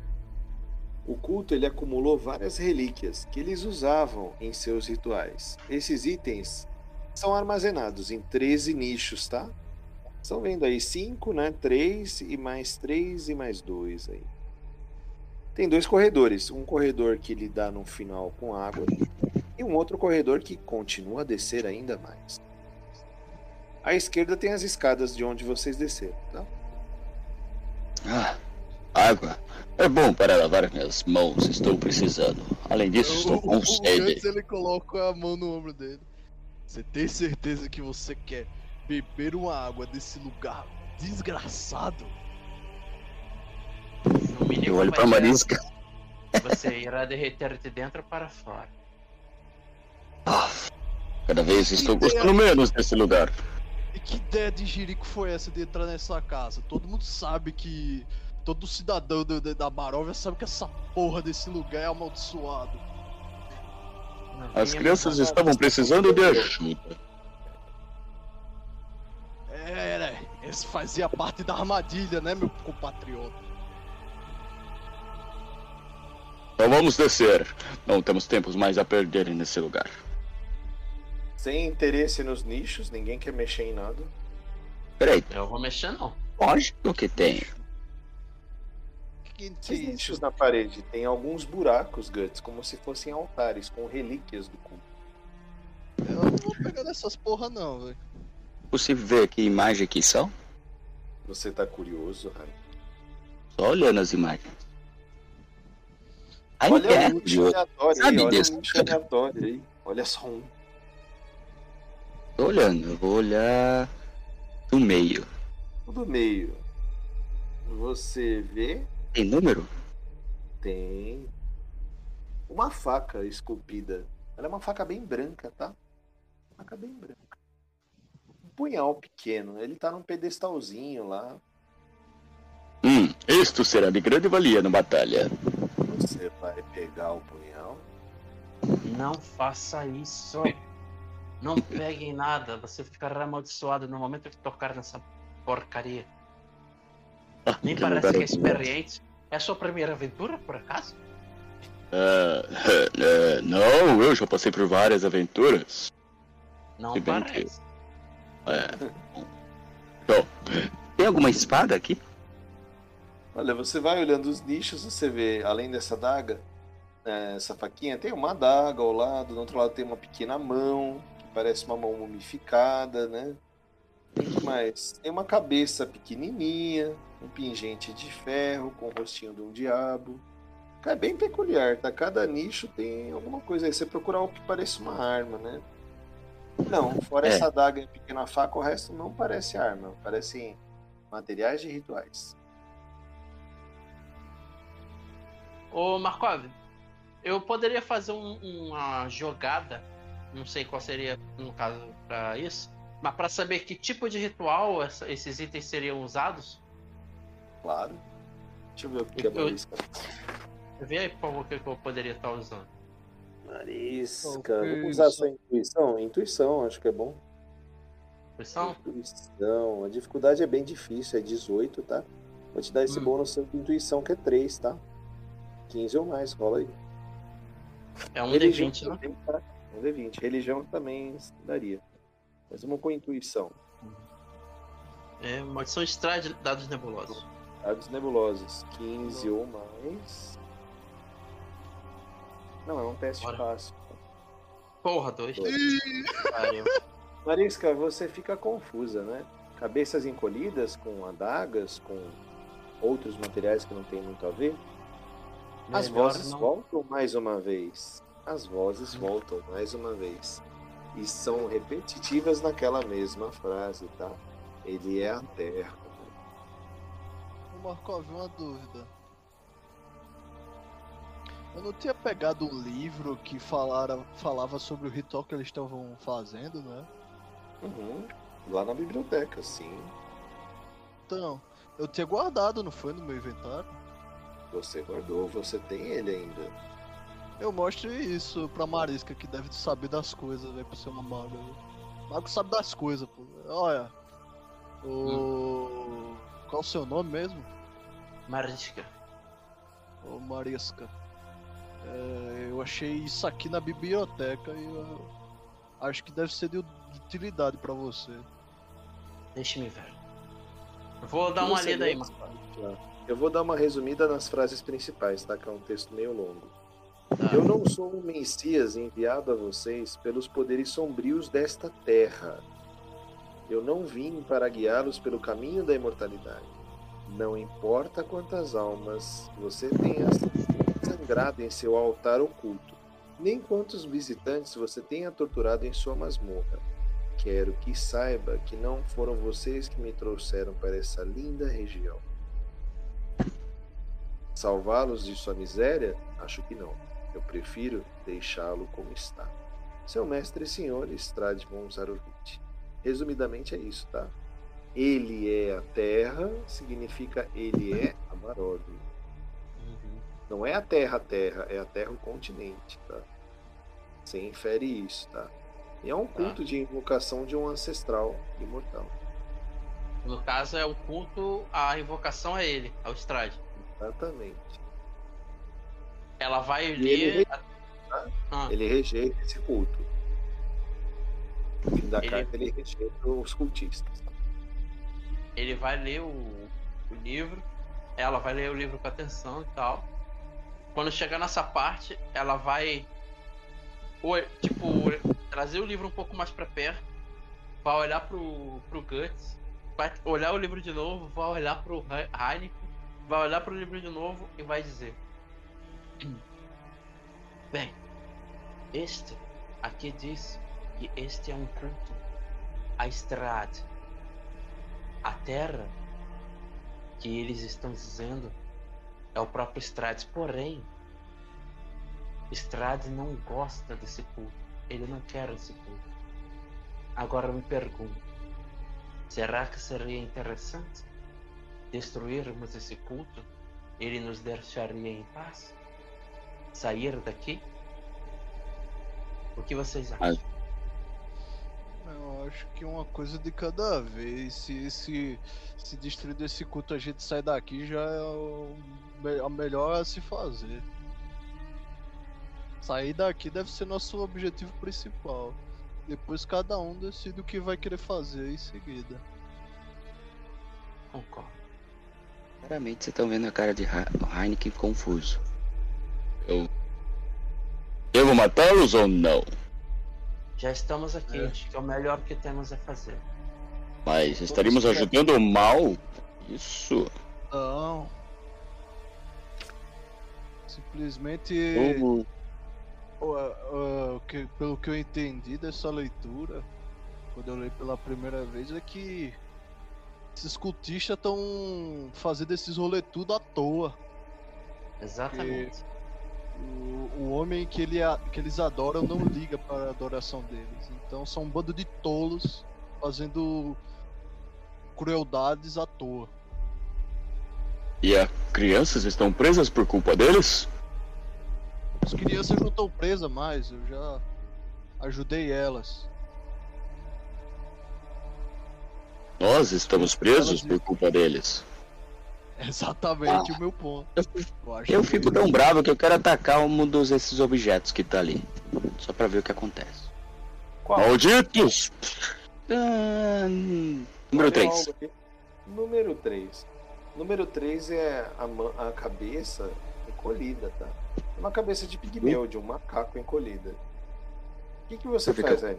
O culto ele acumulou várias relíquias que eles usavam em seus rituais. Esses itens são armazenados em 13 nichos, tá? Estão vendo aí 5, né? 3 e mais 3 e mais 2 aí. Tem dois corredores, um corredor que ele dá no final com água e um outro corredor que continua a descer ainda mais. À esquerda tem as escadas de onde vocês desceram, tá? Ah, água. É bom para lavar minhas mãos, estou precisando. Além disso, estou com o sede. Guts, ele coloca a mão no ombro dele. Você tem certeza que você quer beber uma água desse lugar desgraçado? No mínimo Eu olho pra Marisca. Você irá derreter de dentro para fora. Ah, cada vez estou gostando menos desse lugar. E que ideia de jirico foi essa de entrar nessa casa? Todo mundo sabe que. Todo cidadão do- da- da Baróvia sabe que essa porra desse lugar é amaldiçoado. As crianças estavam precisando de ajuda. É, né? Esse fazia parte da armadilha, né, meu compatriota? Então vamos descer. Não temos tempos mais a perder nesse lugar. Sem interesse nos nichos, ninguém quer mexer em nada. Peraí, Eu vou mexer não. lógico que tem. Que, nichos na parede tem alguns buracos, Guts, como se fossem altares com relíquias do culto. Eu não vou pegar dessas porra não, velho. Possível ver que imagem que são? Você tá curioso, Rai? Só olhando as imagens. Aí Olha é, nicho aleatório Sabe aí, olha disso. o nicho aleatório aí. Olha só um. tô olhando, eu vou olhar do meio. Do meio. Você vê, Tem número? tem uma faca esculpida. Ela é uma faca bem branca, tá? Faca bem branca. Um punhal pequeno. Ele tá num pedestalzinho lá. Hum, isto será de grande valia na batalha. Você vai pegar o punhal. Não faça isso. Não pegue em nada. Você ficará amaldiçoado no momento que tocar nessa porcaria. Nem que parece que é experiente. É a sua primeira aventura, por acaso? É, é, não, eu já passei por várias aventuras. Não Se bem parece. É. Bom, tem alguma espada aqui? Olha, você vai olhando os nichos, você vê, além dessa daga, né, essa faquinha, tem uma adaga ao lado, do outro lado tem uma pequena mão, que parece uma mão mumificada, né? Tem que mais? Tem uma cabeça pequenininha, um pingente de ferro com o rostinho de um diabo. É bem peculiar, tá? Cada nicho tem alguma coisa aí. Você procurar o que pareça uma arma, né? Não, fora É. essa adaga e pequena faca, o resto não parece arma. Parecem materiais de rituais. Ô, Markov, eu poderia fazer um- uma jogada, não sei qual seria no caso pra isso, mas pra saber que tipo de ritual essa- esses itens seriam usados, Claro. Deixa eu ver o que é Eu- Marisca. vê aí, por favor, o que eu poderia estar usando. Marisca. Ok, Vamos usar sua intuição? Intuição, acho que é bom. Opção? Intuição. A dificuldade é bem difícil, é 18, tá? Vou te dar esse Hum. bônus de intuição que é 3, tá? 15 ou mais, rola aí. É um Religião D20, né? também, tá? Um D20. Religião também daria. Mas vamos com intuição. É maldição extrai de dados nebulosos. Dados nebulosos. 15 ou mais. Não, é um teste Bora. fácil. Porra, dois. Dois. Marisca, você fica confusa, né? Cabeças encolhidas com adagas, com outros materiais que não tem muito a ver. As vozes não- voltam mais uma vez. As vozes voltam mais uma vez. E são repetitivas naquela mesma frase, tá? Ele é a terra. Markov, uma dúvida. Eu não tinha pegado um livro que falara, falava sobre o ritual que eles estavam fazendo, né? Uhum. Lá na biblioteca, sim. Então, eu tinha guardado, não foi, no meu inventário? Você guardou, você tem ele ainda. Eu mostro isso pra Marisca, que deve saber das coisas, velho, por ser uma maga. Mago sabe das coisas, pô. Olha. O. Qual o seu nome mesmo? Marisca. Ô Marisca. É, eu achei isso aqui na biblioteca e eu acho que deve ser de utilidade pra você. Deixa-me ver. Vou dar uma lida aí, lê? Eu vou dar uma resumida nas frases principais, tá? Que é um texto meio longo. Tá. Eu não sou um Messias enviado a vocês pelos poderes sombrios desta terra. Eu não vim para guiá-los pelo caminho da imortalidade. Não importa quantas almas você tenha sangrado em seu altar oculto, nem quantos visitantes você tenha torturado em sua masmorra. Quero que saiba que não foram vocês que me trouxeram para essa linda região. Salvá-los de sua miséria? Acho que não. Eu prefiro deixá-lo como está. Seu mestre e senhor Strade von Zarovich. Resumidamente é isso, tá? Ele é a terra, significa ele é Amarov. Uhum. Não é a terra a terra, é a terra o continente, tá? Você infere isso, tá? E é um culto de invocação de um ancestral imortal. No caso, é o culto, a invocação é ele, ao Strade. Exatamente. Ela vai E ele ler. Ah, Ele rejeita esse culto. No fim da Ele- carta ele rejeita os cultistas. ele vai ler o, o livro, ela vai ler o livro com atenção e tal. Quando chegar nessa parte, ela vai tipo trazer o livro um pouco mais pra perto, vai olhar pro, pro Guts, vai olhar o livro de novo, vai olhar pro He- Heineken, vai olhar pro livro de novo e vai dizer: Bem, este aqui diz que este é um culto à estrada. A terra que eles estão dizendo é o próprio Strades. Porém, Strades não gosta desse culto. Ele não quer esse culto. Agora me pergunto: será que seria interessante destruirmos esse culto? Ele nos deixaria em paz? Sair daqui? O que vocês acham? Eu acho que uma coisa de cada vez. Se, se, se destruir desse culto a gente sai daqui já é o, a melhor a se fazer. Sair daqui deve ser nosso objetivo principal. Depois cada um decide o que vai querer fazer em seguida. Concordo. Claramente vocês estão vendo a cara de He- Heineken confuso. Eu. Devo matá-los ou não? Já estamos aqui, É. acho que é o melhor que temos a fazer. Mas estaríamos ajudando o mal? Isso. Não. Simplesmente. Como- o que- pelo que eu entendi dessa leitura, quando eu li pela primeira vez, é que esses cultistas estão fazendo esses rolê tudo à toa. Exatamente. O, o homem que, ele, que eles adoram não liga para a adoração deles. Então são um bando de tolos fazendo crueldades à toa. E as crianças estão presas por culpa deles? As crianças não estão presas mais, eu já ajudei elas. Nós estamos presos por culpa deles. Exatamente o meu ponto. Eu, Eu fico tão bravo que eu quero atacar um dos esses objetos que tá ali. Só pra ver o que acontece. Qual? Malditos! Ah, número Olha 3. algo aqui. Número 3. Número 3 é a, a cabeça encolhida, tá? Uma cabeça de pigmeu, de um macaco encolhida. O que, que você Fica- faz, aí?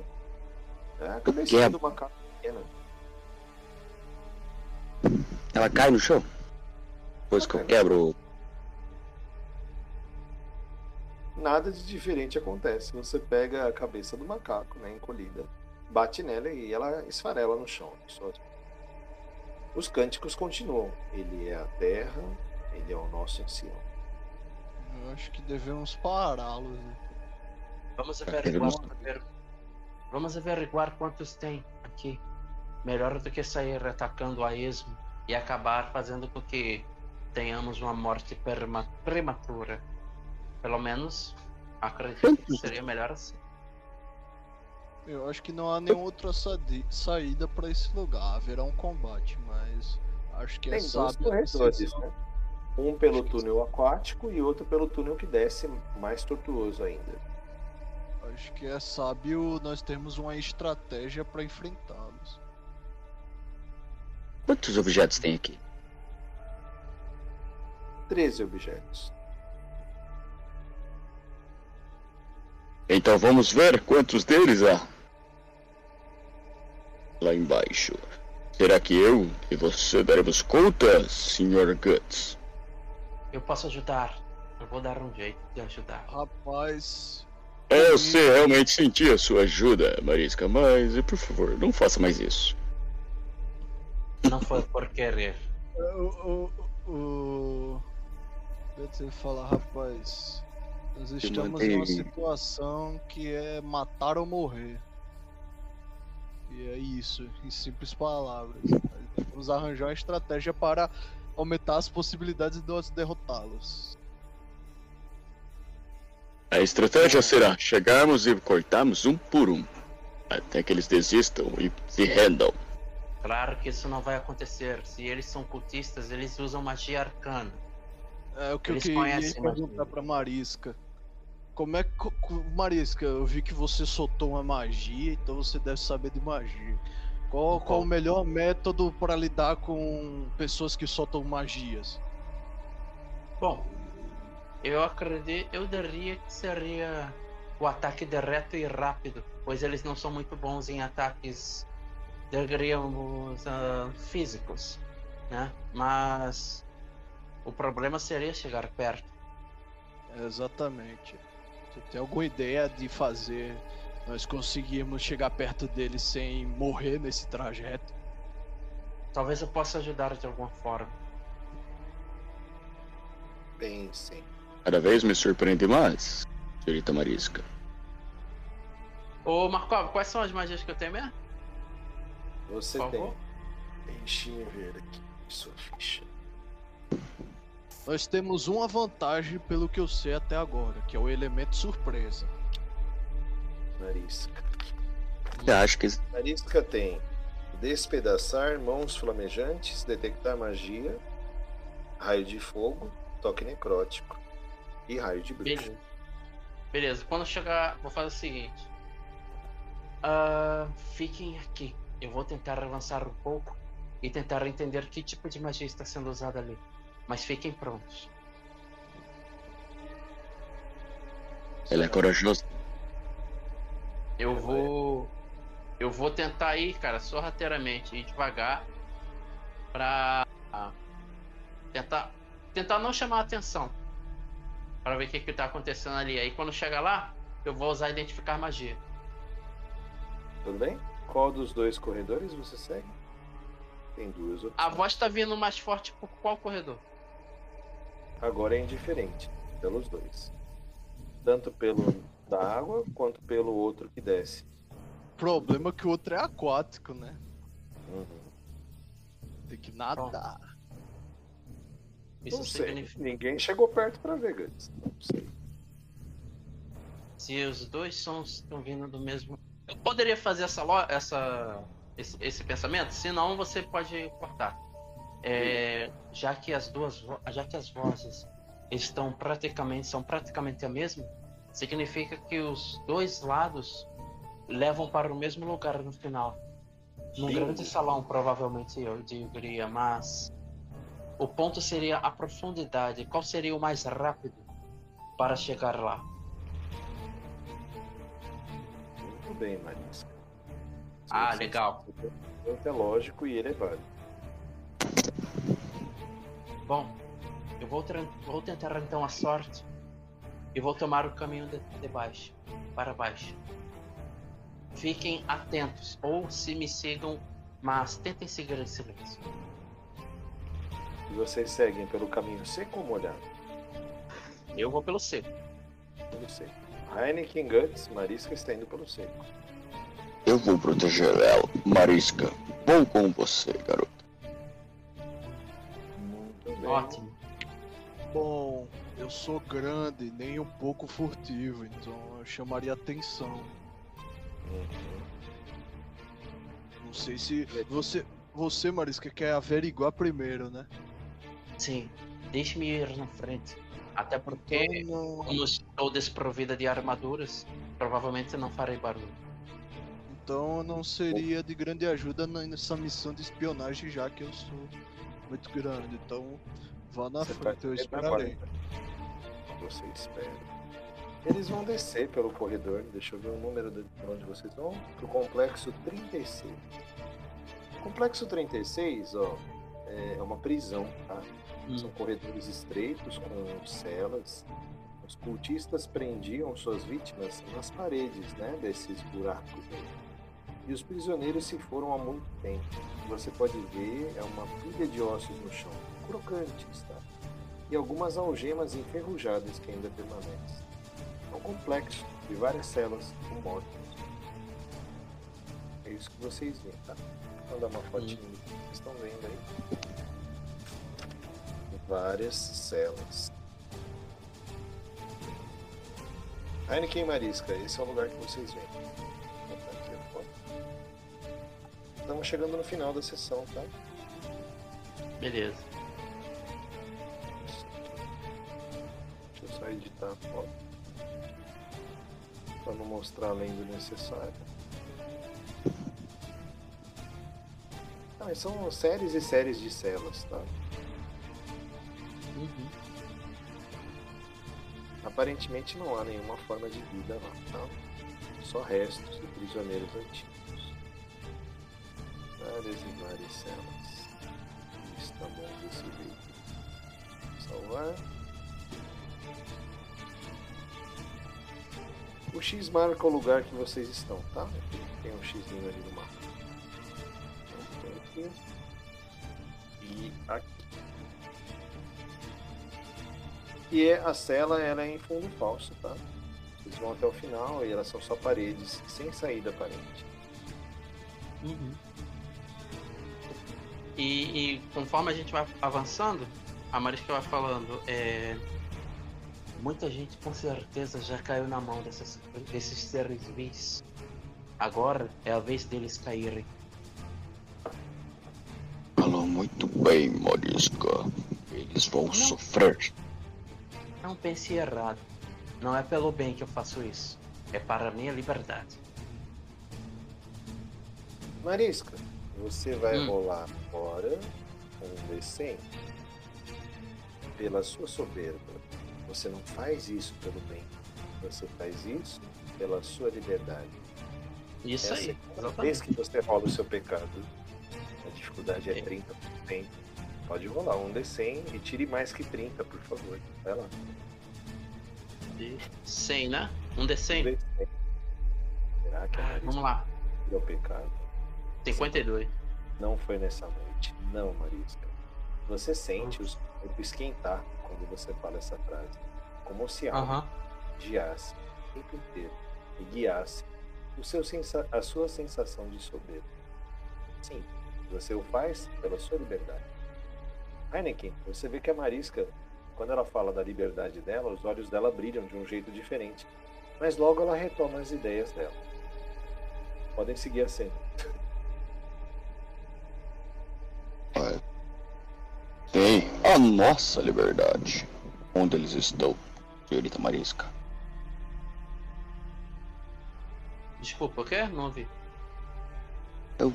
É a Quebra. do macaco pequena. Ela cai no chão? Pois que eu quebro. Nada de diferente acontece. Você pega a cabeça do macaco, né, encolhida, bate nela e ela esfarela no chão. Só- Os cânticos continuam. Ele é a terra, ele é o nosso ancião. Eu acho que devemos pará-los. né? Vamos querendo averiguar, vamos averiguar quantos tem aqui. Melhor do que sair atacando a esmo e acabar fazendo com que tenhamos uma morte perma- prematura. Pelo menos, acredito que seria melhor assim. Eu acho que não há nenhuma outra saída para esse lugar. Haverá um combate, mas acho que é Tem dois sábio. corredores, né? Um pelo túnel aquático e outro pelo túnel que desce mais tortuoso ainda. Acho que é sábio nós termos uma estratégia para enfrentá-los. Quantos objetos tem aqui? 13 objetos. Então vamos ver quantos deles há. Lá embaixo. Será que eu e você daremos conta, Sr. Guts? Eu posso ajudar. Eu vou dar um jeito de ajudar. Rapaz, Eu sei realmente sentir a sua ajuda, Marisca, mas por favor, não faça mais isso. Não foi por querer. o. o, o... Deixa eu falar, rapaz. Nós estamos numa situação que é matar ou morrer. E é isso, em simples palavras. Devemos arranjar uma estratégia para aumentar as possibilidades de nós derrotá-los. A estratégia será chegarmos e cortarmos um por um, até que eles desistam e se rendam. Claro que isso não vai acontecer. Se eles são cultistas, eles usam magia arcana. É o que Eles eu queria perguntar pra Marisca. Como é que. Marisca, eu vi que você soltou uma magia, então você deve saber de magia. Qual, qual o melhor método para lidar com pessoas que soltam magias? Bom, eu acredito, eu diria que seria o ataque direto e rápido, pois eles não são muito bons em ataques, diríamos, ah, físicos, né? Mas o problema seria chegar perto. Exatamente. Você tem alguma ideia de fazer nós conseguirmos chegar perto deles sem morrer nesse trajeto? Talvez eu possa ajudar de alguma forma. Bem, sim. Cada vez me surpreende mais, senhorita Marisca. Ô Marcov, quais são as magias que eu tenho mesmo? Você Por tem. favor. Deixa eu ver aqui sua ficha. Nós temos uma vantagem pelo que eu sei até agora, que é o elemento surpresa. Marisca. Eu acho que Marisca tem despedaçar, mãos flamejantes, detectar magia, raio de fogo, toque necrótico e raio de bruxa. Beleza. Beleza, quando chegar, vou fazer o seguinte. Ah, fiquem aqui. Eu vou tentar avançar um pouco e tentar entender que tipo de magia está sendo usada ali. Mas fiquem prontos. ele é corajoso. Eu vou. Eu vou tentar ir, cara, sorrateiramente, ir devagar pra tentar. Tentar não chamar a atenção. Pra ver o que, que tá acontecendo ali. Aí quando chegar lá, eu vou usar identificar magia. Tudo bem? Qual dos dois corredores você segue? Tem duas opções. A voz tá vindo mais forte por qual corredor? Agora é indiferente, pelos dois. Tanto pelo da água quanto pelo outro que desce. Problema é que o outro é aquático, né? Uhum. Tem que nadar. Isso Não sei. significa. Ninguém chegou perto pra ver, Guts. Não sei. Se os dois sons estão vindo do mesmo. Eu poderia fazer essa, essa esse, esse pensamento? Senão você pode cortar. É, já que as duas já que as vozes estão praticamente são praticamente a mesma, significa que os dois lados levam para o mesmo lugar no final. Num Sim. grande salão, provavelmente eu diria, mas o ponto seria a profundidade. Qual seria o mais rápido para chegar lá? Bem, Marisca. Ah, Sim, sim, legal. é lógico e ele é válido. Bom, eu vou, vou tentar então a sorte e vou tomar o caminho de, de baixo, para baixo. Fiquem atentos ou se me sigam, mas tentem seguir em silêncio. E vocês seguem pelo caminho seco ou molhado? Eu vou pelo seco. Pelo seco. Heineken Guts, Marisca está indo pelo seco. Eu vou proteger ela. Marisca, vou com você, garoto. Muito bem. Ótimo. Bom, eu sou grande, nem um pouco furtivo, então eu chamaria atenção. Uhum. Não sei se você, você Marisca, quer averiguar primeiro, né? Sim, deixe-me ir na frente. Até porque, Então, não- como estou desprovida de armaduras, provavelmente não farei barulho. então não seria de grande ajuda na- nessa missão de espionagem, já que eu sou muito grande. Então vá na Você frente, eu esperarei. Você espera. Eles vão descer pelo corredor. Deixa eu ver o número de onde vocês vão. Pro complexo 36. O complexo 36, ó, é uma prisão, tá? São corredores estreitos com celas. Os cultistas prendiam suas vítimas nas paredes, né, desses buracos. E os prisioneiros se foram há muito tempo. Você pode ver é uma pilha de ossos no chão, crocantes, tá? E algumas algemas enferrujadas que ainda permanecem. É um complexo de várias celas com mortos. É isso que vocês veem, tá? Vou dar uma fotinha do que vocês estão vendo aí várias celas. Heineken Marisca, esse é o lugar que vocês veem. Vou botar aqui a foto. Estamos chegando no final da sessão, tá? Beleza. Deixa eu só editar a foto. Para não mostrar além do necessário. Ah, mas são séries e séries de celas, tá? Uhum. Aparentemente não há nenhuma forma de vida lá, tá? Só restos de prisioneiros antigos. Várias e várias celas. Está bom desse jeito. Salvar. O X marca o lugar que vocês estão, tá? Tem um X ali no mapa. Então. E aqui. E é- a cela ela é em fundo falso, tá? Vocês vão até o final e elas são só paredes sem saída aparente. Uhum. E, e conforme a gente vai avançando, a Marisca vai falando, é, Muita gente com certeza já caiu na mão dessas, desses seres vis. Agora é a vez deles caírem. Falou muito bem, Morisca. Eles vão sofrer. Não pense errado. Não é pelo bem que eu faço isso. É para a minha liberdade. Marisca, você vai Hum. rolar agora um D100 pela sua soberba. Você não faz isso pelo bem. Você faz isso pela sua liberdade. Isso Essa é aí. a primeira vez que você rola o seu pecado. A dificuldade é É. 30%. Pode rolar um D100 e tire mais que 30, por favor. Vai lá. 100, né? Um Um D100. D100. Será que Ah, Vamos lá. o pecado? 52. Não foi nessa noite. Não, Marisca. Você sente o seu corpo esquentar quando você fala essa frase. Como se algo Aham. guiasse o tempo inteiro e guiasse o seu sensa a sua sensação de soberba. Sim, você o faz pela sua liberdade. Heineken, você vê que a Marisca, quando ela fala da liberdade dela, os olhos dela brilham de um jeito diferente. Mas logo ela retoma as ideias dela. Podem seguir a cena. Tem a nossa liberdade. Onde eles estão, senhorita Marisca? Desculpa, o quê? Não vi. Eu,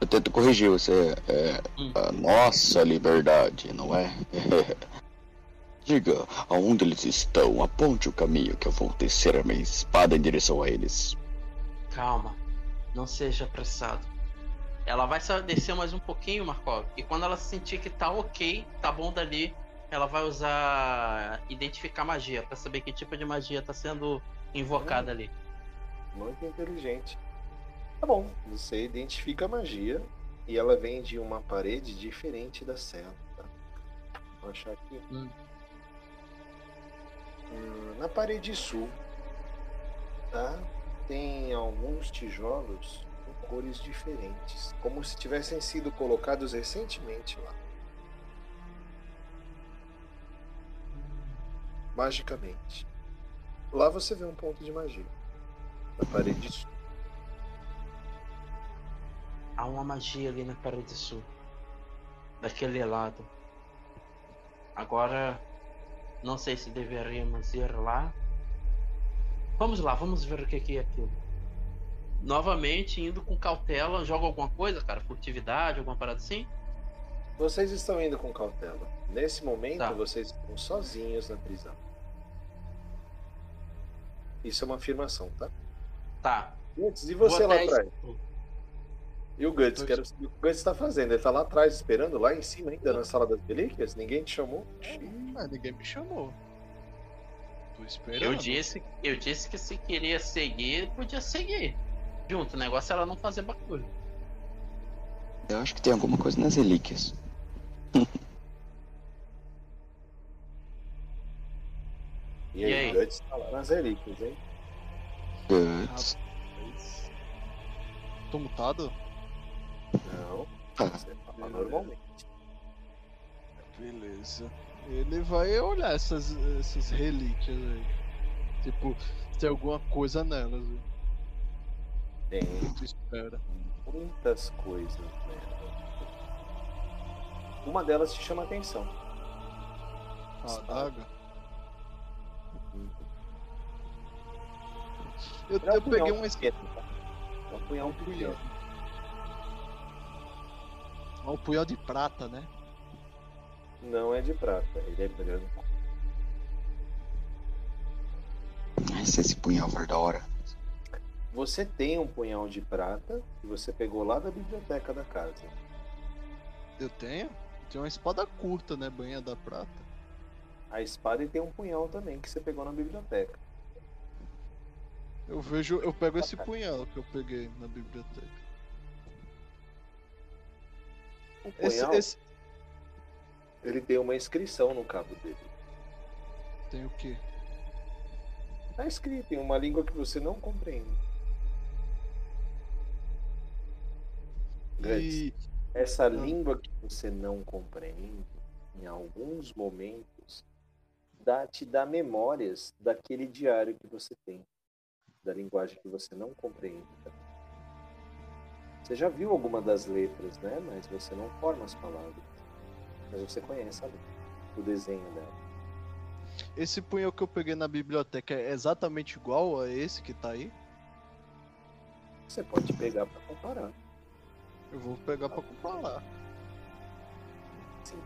eu tento corrigir você. É Hum. a nossa liberdade, não é? Diga aonde eles estão. Aponte o caminho que eu vou descer a minha espada em direção a eles. Calma. Não seja apressado. Ela vai só descer mais um pouquinho, Markov. E quando ela sentir que tá ok, tá bom dali, ela vai usar identificar magia pra saber que tipo de magia tá sendo invocada ali. Muito inteligente. Tá bom, você identifica a magia e ela vem de uma parede diferente da cela. Tá? Vou achar aqui. Hum. Hum, na parede sul, tá? Tem alguns tijolos com cores diferentes, como se tivessem sido colocados recentemente lá. Magicamente. Lá você vê um ponto de magia. Na parede sul. Há uma magia ali na parede sul. Daquele lado. Agora, não sei se deveríamos ir lá. Vamos lá, vamos ver o que é aquilo. Novamente, indo com cautela, joga alguma coisa, cara? Furtividade, alguma parada assim? Vocês estão indo com cautela. Nesse momento, Tá. vocês estão sozinhos na prisão. Isso é uma afirmação, tá? Tá. Guts, e você lá atrás? E o Guts, Dois. quero saber o que o Guts está fazendo. Ele tá lá atrás esperando, lá em cima ainda, na sala das relíquias? Ninguém te chamou? Mas ninguém me chamou. Tô esperando. Eu disse, eu disse que se queria seguir, podia seguir. Junto, o negócio era não fazer bagulho. Eu acho que tem alguma coisa nas relíquias. E aí, E aí? o Guts tá lá nas relíquias, hein? Guts. Tô mutado? Não, Ah, você fala normalmente. Beleza. Ele vai olhar essas, essas relíquias aí. Tipo, se tem alguma coisa nelas. viu? Tem Tu espera. muitas coisas, né? Uma delas te chama atenção. A adaga. Hum. Eu, um eu peguei punhal uma es- pequeno, tá? É um punhal pequeno. um punhal de prata, né? Não é de prata, ele é branco. Esse, esse punhal var da hora. Você tem um punhal de prata que você pegou lá da biblioteca da casa. Eu tenho? Tem uma espada curta, né? Banha da prata. A espada e tem um punhal também que você pegou na biblioteca. Eu vejo, eu pego esse punhal que eu peguei na biblioteca. O Esse, punhal, esse ele tem uma inscrição no cabo dele. tem o quê? Tá escrito em uma língua que você não compreende. E essa Ah. língua que você não compreende, em alguns momentos, dá, te dá memórias daquele diário que você tem, da linguagem que você não compreende. Você já viu alguma das letras, né? Mas você não forma as palavras. Mas você conhece a letra, o desenho dela. Esse punhal que eu peguei na biblioteca é exatamente igual a esse que tá aí? Você pode pegar para comparar. Eu vou pegar pra comparar. Sim.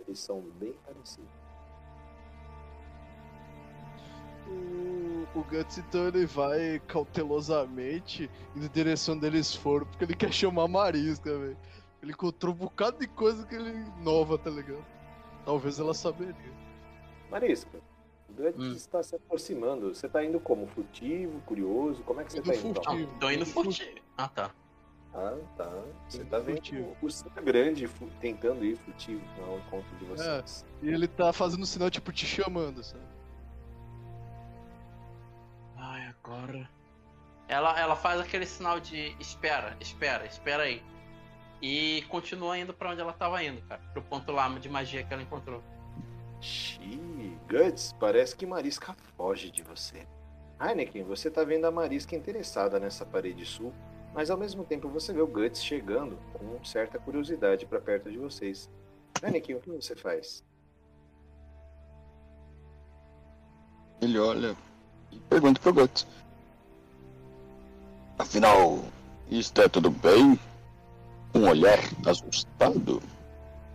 Eles são bem parecidos. O, Guts então ele vai cautelosamente na direção deles foram, porque ele quer chamar a Marisca, velho. Ele encontrou um bocado de coisa que ele nova, tá ligado? Talvez ela saberia. Marisca, o Guts Hum. está se aproximando. Você tá indo como? Furtivo, curioso? Como é que você Indo tá indo? furtivo. Não, tô indo furtivo. Ah, tá. Ah, tá. Você Indo tá vendo furtivo. o Sam grande tentando ir furtivo ao encontro de vocês. E ele tá fazendo sinal, tipo, te chamando, sabe? Ai, agora. Ela, ela faz aquele sinal de espera, espera, espera aí. E continua indo pra onde ela tava indo, cara. Pro ponto lá de magia que ela encontrou. Xiii, Guts, parece que Marisca foge de você. Heineken, você tá vendo a Marisca interessada nessa parede sul, mas ao mesmo tempo você vê o Guts chegando com certa curiosidade para perto de vocês. Heineken, o que você faz? Ele olha e pergunta pro Guts. Afinal, está tudo bem? Um olhar assustado?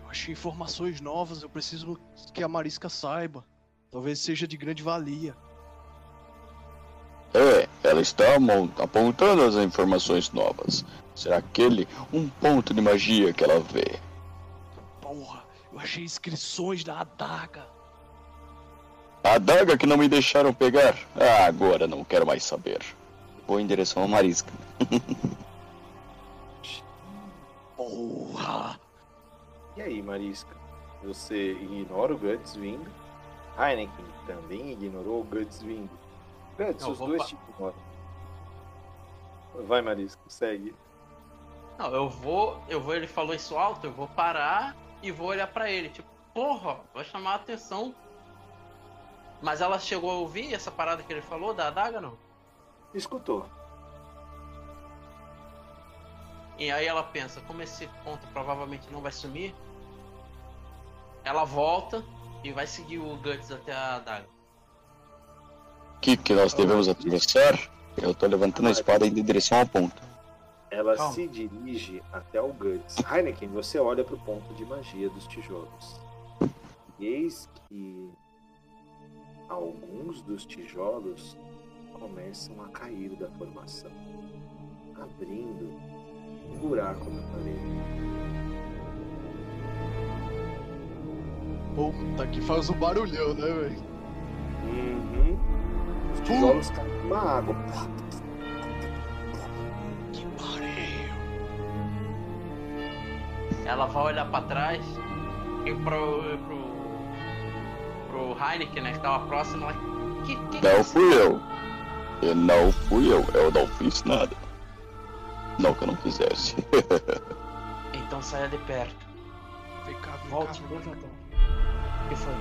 Eu achei informações novas, eu preciso que a Marisca saiba. Talvez seja de grande valia. É, ela está apontando as informações novas. Será aquele um ponto de magia que ela vê? Porra, eu achei inscrições da adaga. A adaga que não me deixaram pegar? Ah, agora não quero mais saber. Vou em direção à Marisca. Porra! E aí, Marisca? Você ignora o Guts vindo? Heineken também ignorou o Guts vindo. Guts, Eu os dois pa- te ignoram. Vai, Marisca, segue. Não, eu vou. Eu vou, ele falou isso alto, eu vou parar e vou olhar pra ele. Tipo, porra, vai chamar a atenção. Mas ela chegou a ouvir essa parada que ele falou da adaga, não? Escutou. E aí ela pensa, como esse ponto provavelmente não vai sumir, ela volta e vai seguir o Guts até a adaga. O que, que nós devemos atravessar? Eu tô levantando a espada indo em direção ao ponto. Ela Calma. se dirige até o Guts. Heineken, você olha para o ponto de magia dos tijolos. E eis que alguns dos tijolos começam a cair da formação, abrindo um buraco na parede. Puta que faz um barulhão, né, velho? Uhum. Os tijolos caem numa água. Que pariu! Ela vai olhar pra trás e pro. pro. Pro Heineken, né, que tava próximo lá. Que, que que é Não isso? fui eu. E não fui eu. Eu não fiz nada. Não que eu não quisesse. Então saia de perto. Vem cá, vem Volte, cá. favor. O que foi?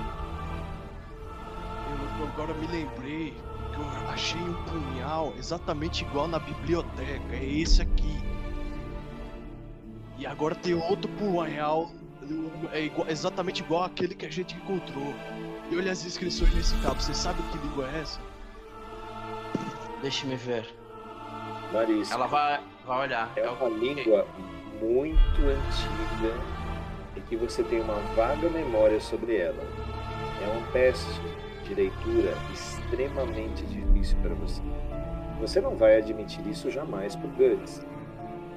Eu, eu agora me lembrei que eu achei um punhal exatamente igual na biblioteca. É esse aqui. E agora tem outro punhal é igual- exatamente igual àquele que a gente encontrou. E olha as inscrições nesse cabo. Você sabe que língua é essa? Deixa-me ver. Marisca. Ela vai, vai olhar. É o- uma língua muito antiga e que você tem uma vaga memória sobre ela. É um teste de leitura extremamente difícil para você. Você não vai admitir isso jamais por Guts.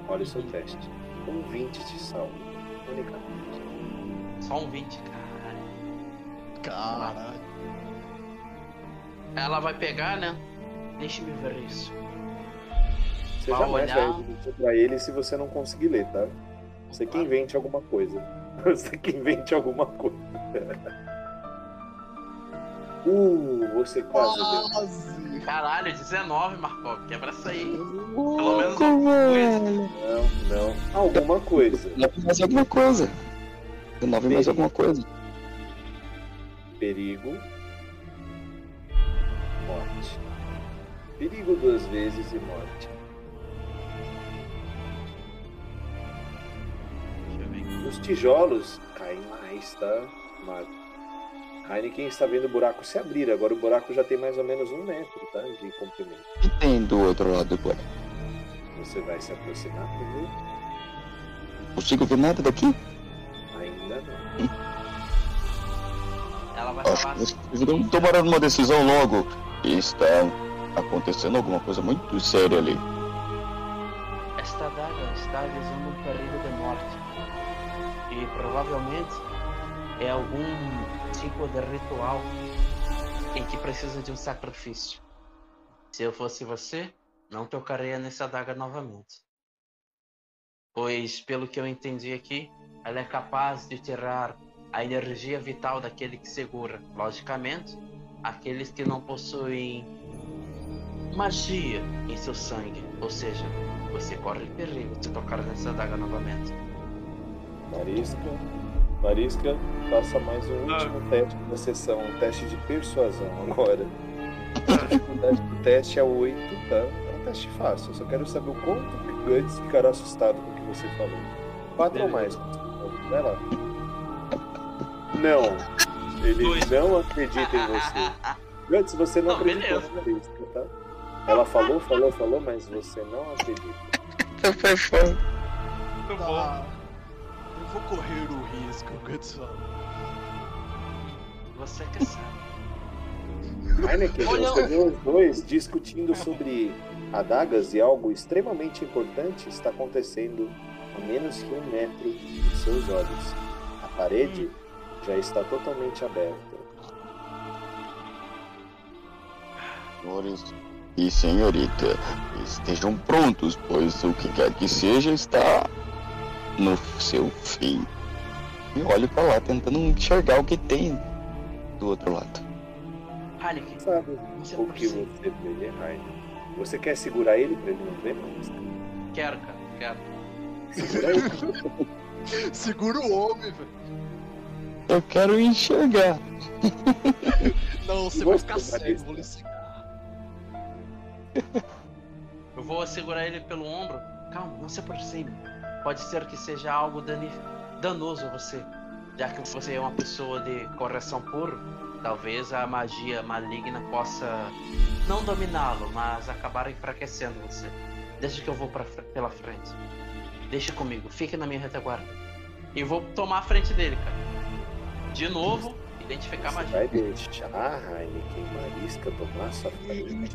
Olha o seu teste. Um 20 de salvo. Unicamente. Só um 20, cara. Caralho. Ela vai pegar, né? Deixa-me ver isso. Você Vai jamais vai olhar. admitir para ele se você não conseguir ler, tá? Você que invente alguma coisa. Você que invente alguma coisa. Uh, você quase deu. Quase! Caralho, 19, Markov. Quebra essa aí. Pelo menos uma coisa. Não, não. Alguma coisa. Nove mais alguma coisa. Nove mais alguma coisa. Perigo, morte. Perigo duas vezes e morte. Os tijolos caem mais, tá? Mago. Heineken está vendo o buraco se abrir. Agora o buraco já tem mais ou menos um metro, tá? De comprimento. E tem do outro lado do buraco? Você vai se aproximar primeiro? Consigo ver nada daqui? Ainda não. Ela vai Acho falar assim. vocês deveriam tomar uma decisão logo. Está acontecendo alguma coisa muito séria ali. Esta adaga está avisando um perigo de morte. E provavelmente é algum tipo de ritual em que precisa de um sacrifício. Se eu fosse você, não tocaria nessa adaga novamente. Pois, pelo que eu entendi aqui, ela é capaz de tirar a energia vital daquele que segura. Logicamente, aqueles que não possuem magia em seu sangue. Ou seja, você corre perigo de tocar nessa adaga novamente. Marisca. Marisca, faça mais um último teste da sessão. Um teste de persuasão agora. A dificuldade do teste é 8, tá? É um teste fácil. Eu só quero saber o quanto que o Guts ficará assustado com o que você falou. 4 ou mais. Vai lá. Não. Ele Dois. não acredita em você. Guts, você não, Não, acredita beleza. na tá? Ela falou, falou, falou, mas você não acredita. Muito bom. Tá. Eu vou correr o risco, o Guts. Você que sabe. Heineken, Olha- você vê os dois discutindo sobre adagas e algo extremamente importante está acontecendo a menos que um metro de seus olhos. A parede já está totalmente aberta. Senhores e senhorita, estejam prontos, pois o que quer que seja está no seu fim. E olho pra lá, tentando enxergar o que tem do outro lado. Heineken, Sabe você o que você vê, Heineken? Você quer segurar ele para ele não ver mais? Quero, cara, quero. Segura ele. Segura o homem, velho. Eu quero enxergar. Não, você vai ficar cego, vou lhe. Eu vou segurar ele pelo ombro. Calma, não se aproxime. Pode ser que seja algo dani- danoso a você. Já que você é uma pessoa de correção puro, talvez a magia maligna possa não dominá-lo, mas acabar enfraquecendo você. Deixa que eu vou pra, pela frente. Deixa comigo, fique na minha retaguarda. E vou tomar a frente dele, cara. De novo, identificar a Você magia. vai deixar Heineken Marisca tomar sua frente? Mundo.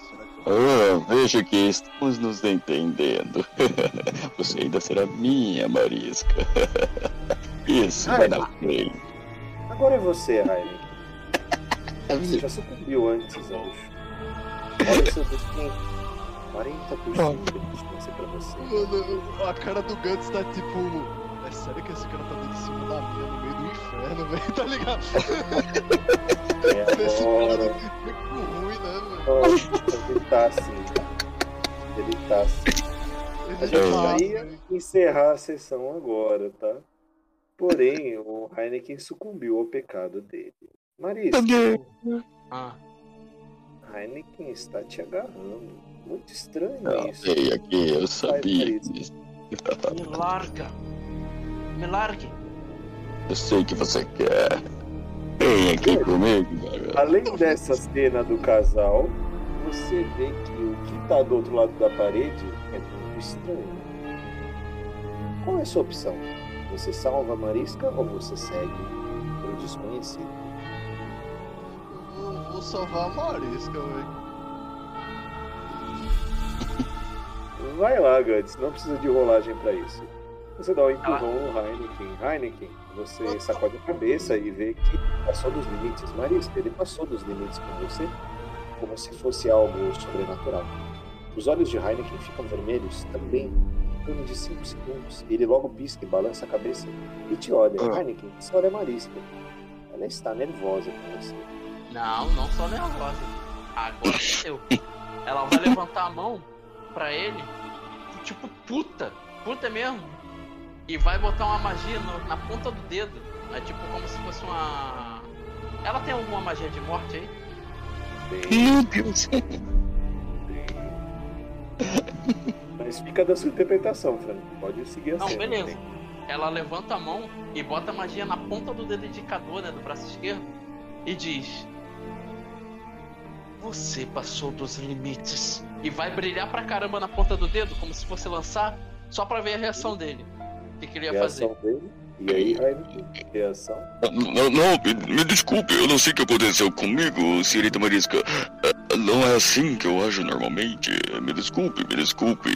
Será que eu Ah, vejo que estamos nos entendendo. Você ainda será minha marisca. Isso, vai na frente. Agora é você, Heineken. Você já sucumbiu antes, acho. Olha o seu destino. 40% de distância pra você. Mano, a cara do Guts tá tipo. É sério que esse cara tá dando em cima da minha no meio do inferno, velho? Tá ligado? É Esse cara não tem tempo ruim, né, velho? Ele tá assim. Ele tá assim. A Ele gente tá, já ia encerrar a sessão agora, tá? Porém, o Heineken sucumbiu ao pecado dele. Marisa, Ah, Heineken está te agarrando. Muito estranho Não, isso. veio aqui, eu sabia disso. me larga. Me largue. Eu sei que você quer. Vem aqui comigo, garoto. Além dessa cena do casal, você vê que o que tá do outro lado da parede é muito estranho. Qual é a sua opção? Você salva a Marisca ou você segue o desconhecido? Eu vou salvar a Marisca, velho. Vai lá, Guts, não precisa de rolagem pra isso. Você dá um empurrão no Heineken. Heineken, você sacode a cabeça e vê que passou dos limites. Marisca, ele passou dos limites com você como se fosse algo sobrenatural. Os olhos de Heineken ficam vermelhos também, em torno de 5 segundos. Ele logo pisca e balança a cabeça e te olha. Ah. Heineken, você olha Marisca. Ela está nervosa com você. Não, não sou nervosa. Agora eu. Ela vai levantar a mão pra ele, tipo puta. Puta mesmo. e vai botar uma magia no- na ponta do dedo. É tipo como se fosse uma. Ela tem alguma magia de morte aí? Meu Deus. Mas fica da sua interpretação, Fran. Pode seguir assim. Não, beleza. Ela levanta a mão e bota a magia na ponta do dedo indicador, né, do braço esquerdo, e diz: Você passou dos limites. E vai brilhar pra caramba na ponta do dedo, como se fosse lançar, só pra ver a reação dele. O que, que ele ia fazer? Reação dele. E aí, reação. Não, não, me, me desculpe, eu não sei o que aconteceu comigo, senhorita Marisca. Eh, Não é assim que eu ajo normalmente. Me desculpe, me desculpe.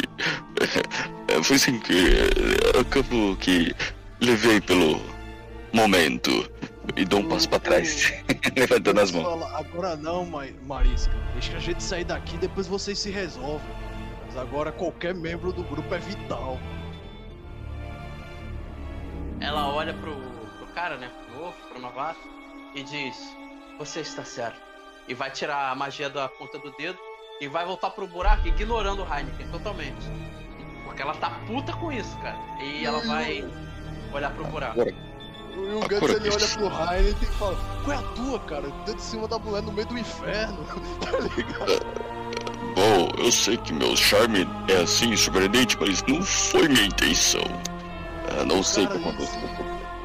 Eh, Foi sem querer. Acabou que levei pelo momento e dou um passo pra trás, levantando as mãos. Fala, agora não, Ma- Marisca. Deixa a gente sair daqui depois vocês se resolvem. Mas agora qualquer membro do grupo é vital. Ela olha pro, pro cara, né? Pro novo, pro novato, e diz: Você está certo. E vai tirar a magia da ponta do dedo e vai voltar pro buraco, ignorando o Heineken totalmente. Porque ela tá puta com isso, cara. E ela vai olhar pro buraco. E o Gantz Agora ele olha pro Heineken e fala: Qual é a tua, cara? Dentro de cima da mulher no meio do inferno. tá ligado? Bom, eu sei que meu charme é assim, surpreendente, mas não foi minha intenção. Eu não sei o que Cara, aconteceu.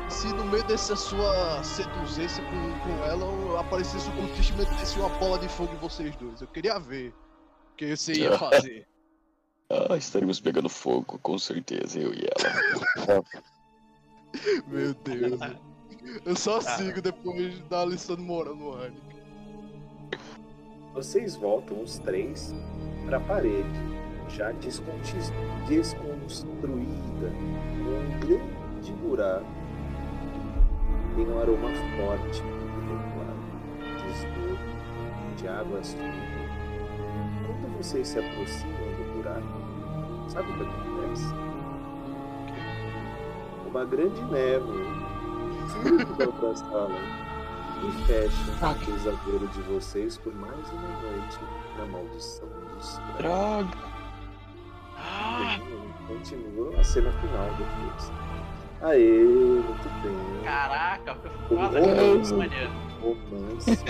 Se no meio dessa sua seduzência com, com ela eu aparecesse um cultista e metesse uma bola de fogo em vocês dois, eu queria ver o que você ia fazer. Ah, estaríamos pegando fogo, com certeza, eu e ela. Meu Deus. Eu só sigo depois da lição de moral no Heineken. Vocês voltam os três para a parede, já desconstruída, com um grande buraco. Tem um aroma forte de esgoto, de água suja. Quando vocês se aproximam do buraco, sabe o que acontece? Uma grande névoa a sala e fecha o pesadelo de vocês por mais uma noite na maldição dos Droga. Ah, Continua a cena final depois. Aê, muito bem. caraca, foda, romance. maneiro. Romance.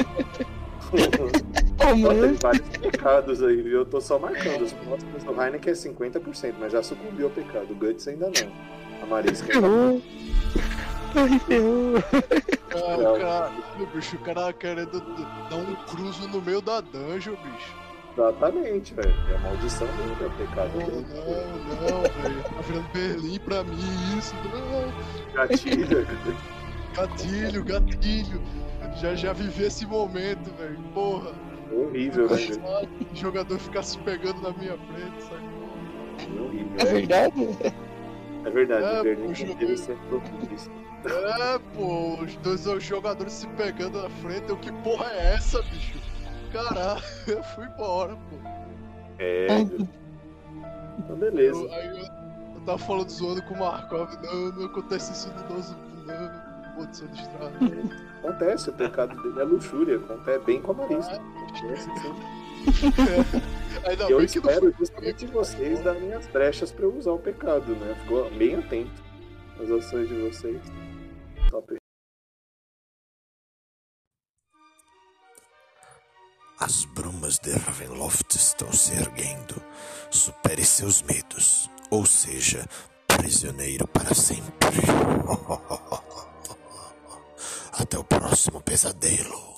Ó, Tem vários pecados aí, viu? Eu tô só marcando. Os próximos do Heineken é 50%, mas já sucumbiu ao pecado. O Guts ainda não. A Marisca não. Ai, ferrou. Ah, Não. o cara, bicho, o cara querendo dar um cruzo no meio da dungeon, bicho. Exatamente, velho. É a maldição dele, é o pecado Não, dele. não, não, velho. Tá virando Berlim pra mim isso. Não. Gatilho. Gatilho, gatilho. Já, já vivi esse momento, velho. Porra. Horrível, velho? O jogador ficar se pegando na minha frente, sacou? Horrível. É verdade? É verdade, É, o Berlim eu- ser propício. É, pô, os dois jogadores se pegando na frente. Eu, que porra é essa, bicho? Caralho, eu fui embora, pô. É, viu? Então, beleza. Eu, aí eu, eu tava falando zoando com o Markov. Não, não acontece isso no nosso. Não, de estrada. Acontece, o pecado dele é luxúria. Acontece bem com a Marista. Acontece, sim. Ainda eu bem que não espero foi justamente vocês darem as brechas pra eu usar o pecado, né? Ficou bem atento às ações de vocês. Top. As brumas de Ravenloft estão se erguendo. Supere seus medos, ou seja, prisioneiro para sempre. Até o próximo pesadelo.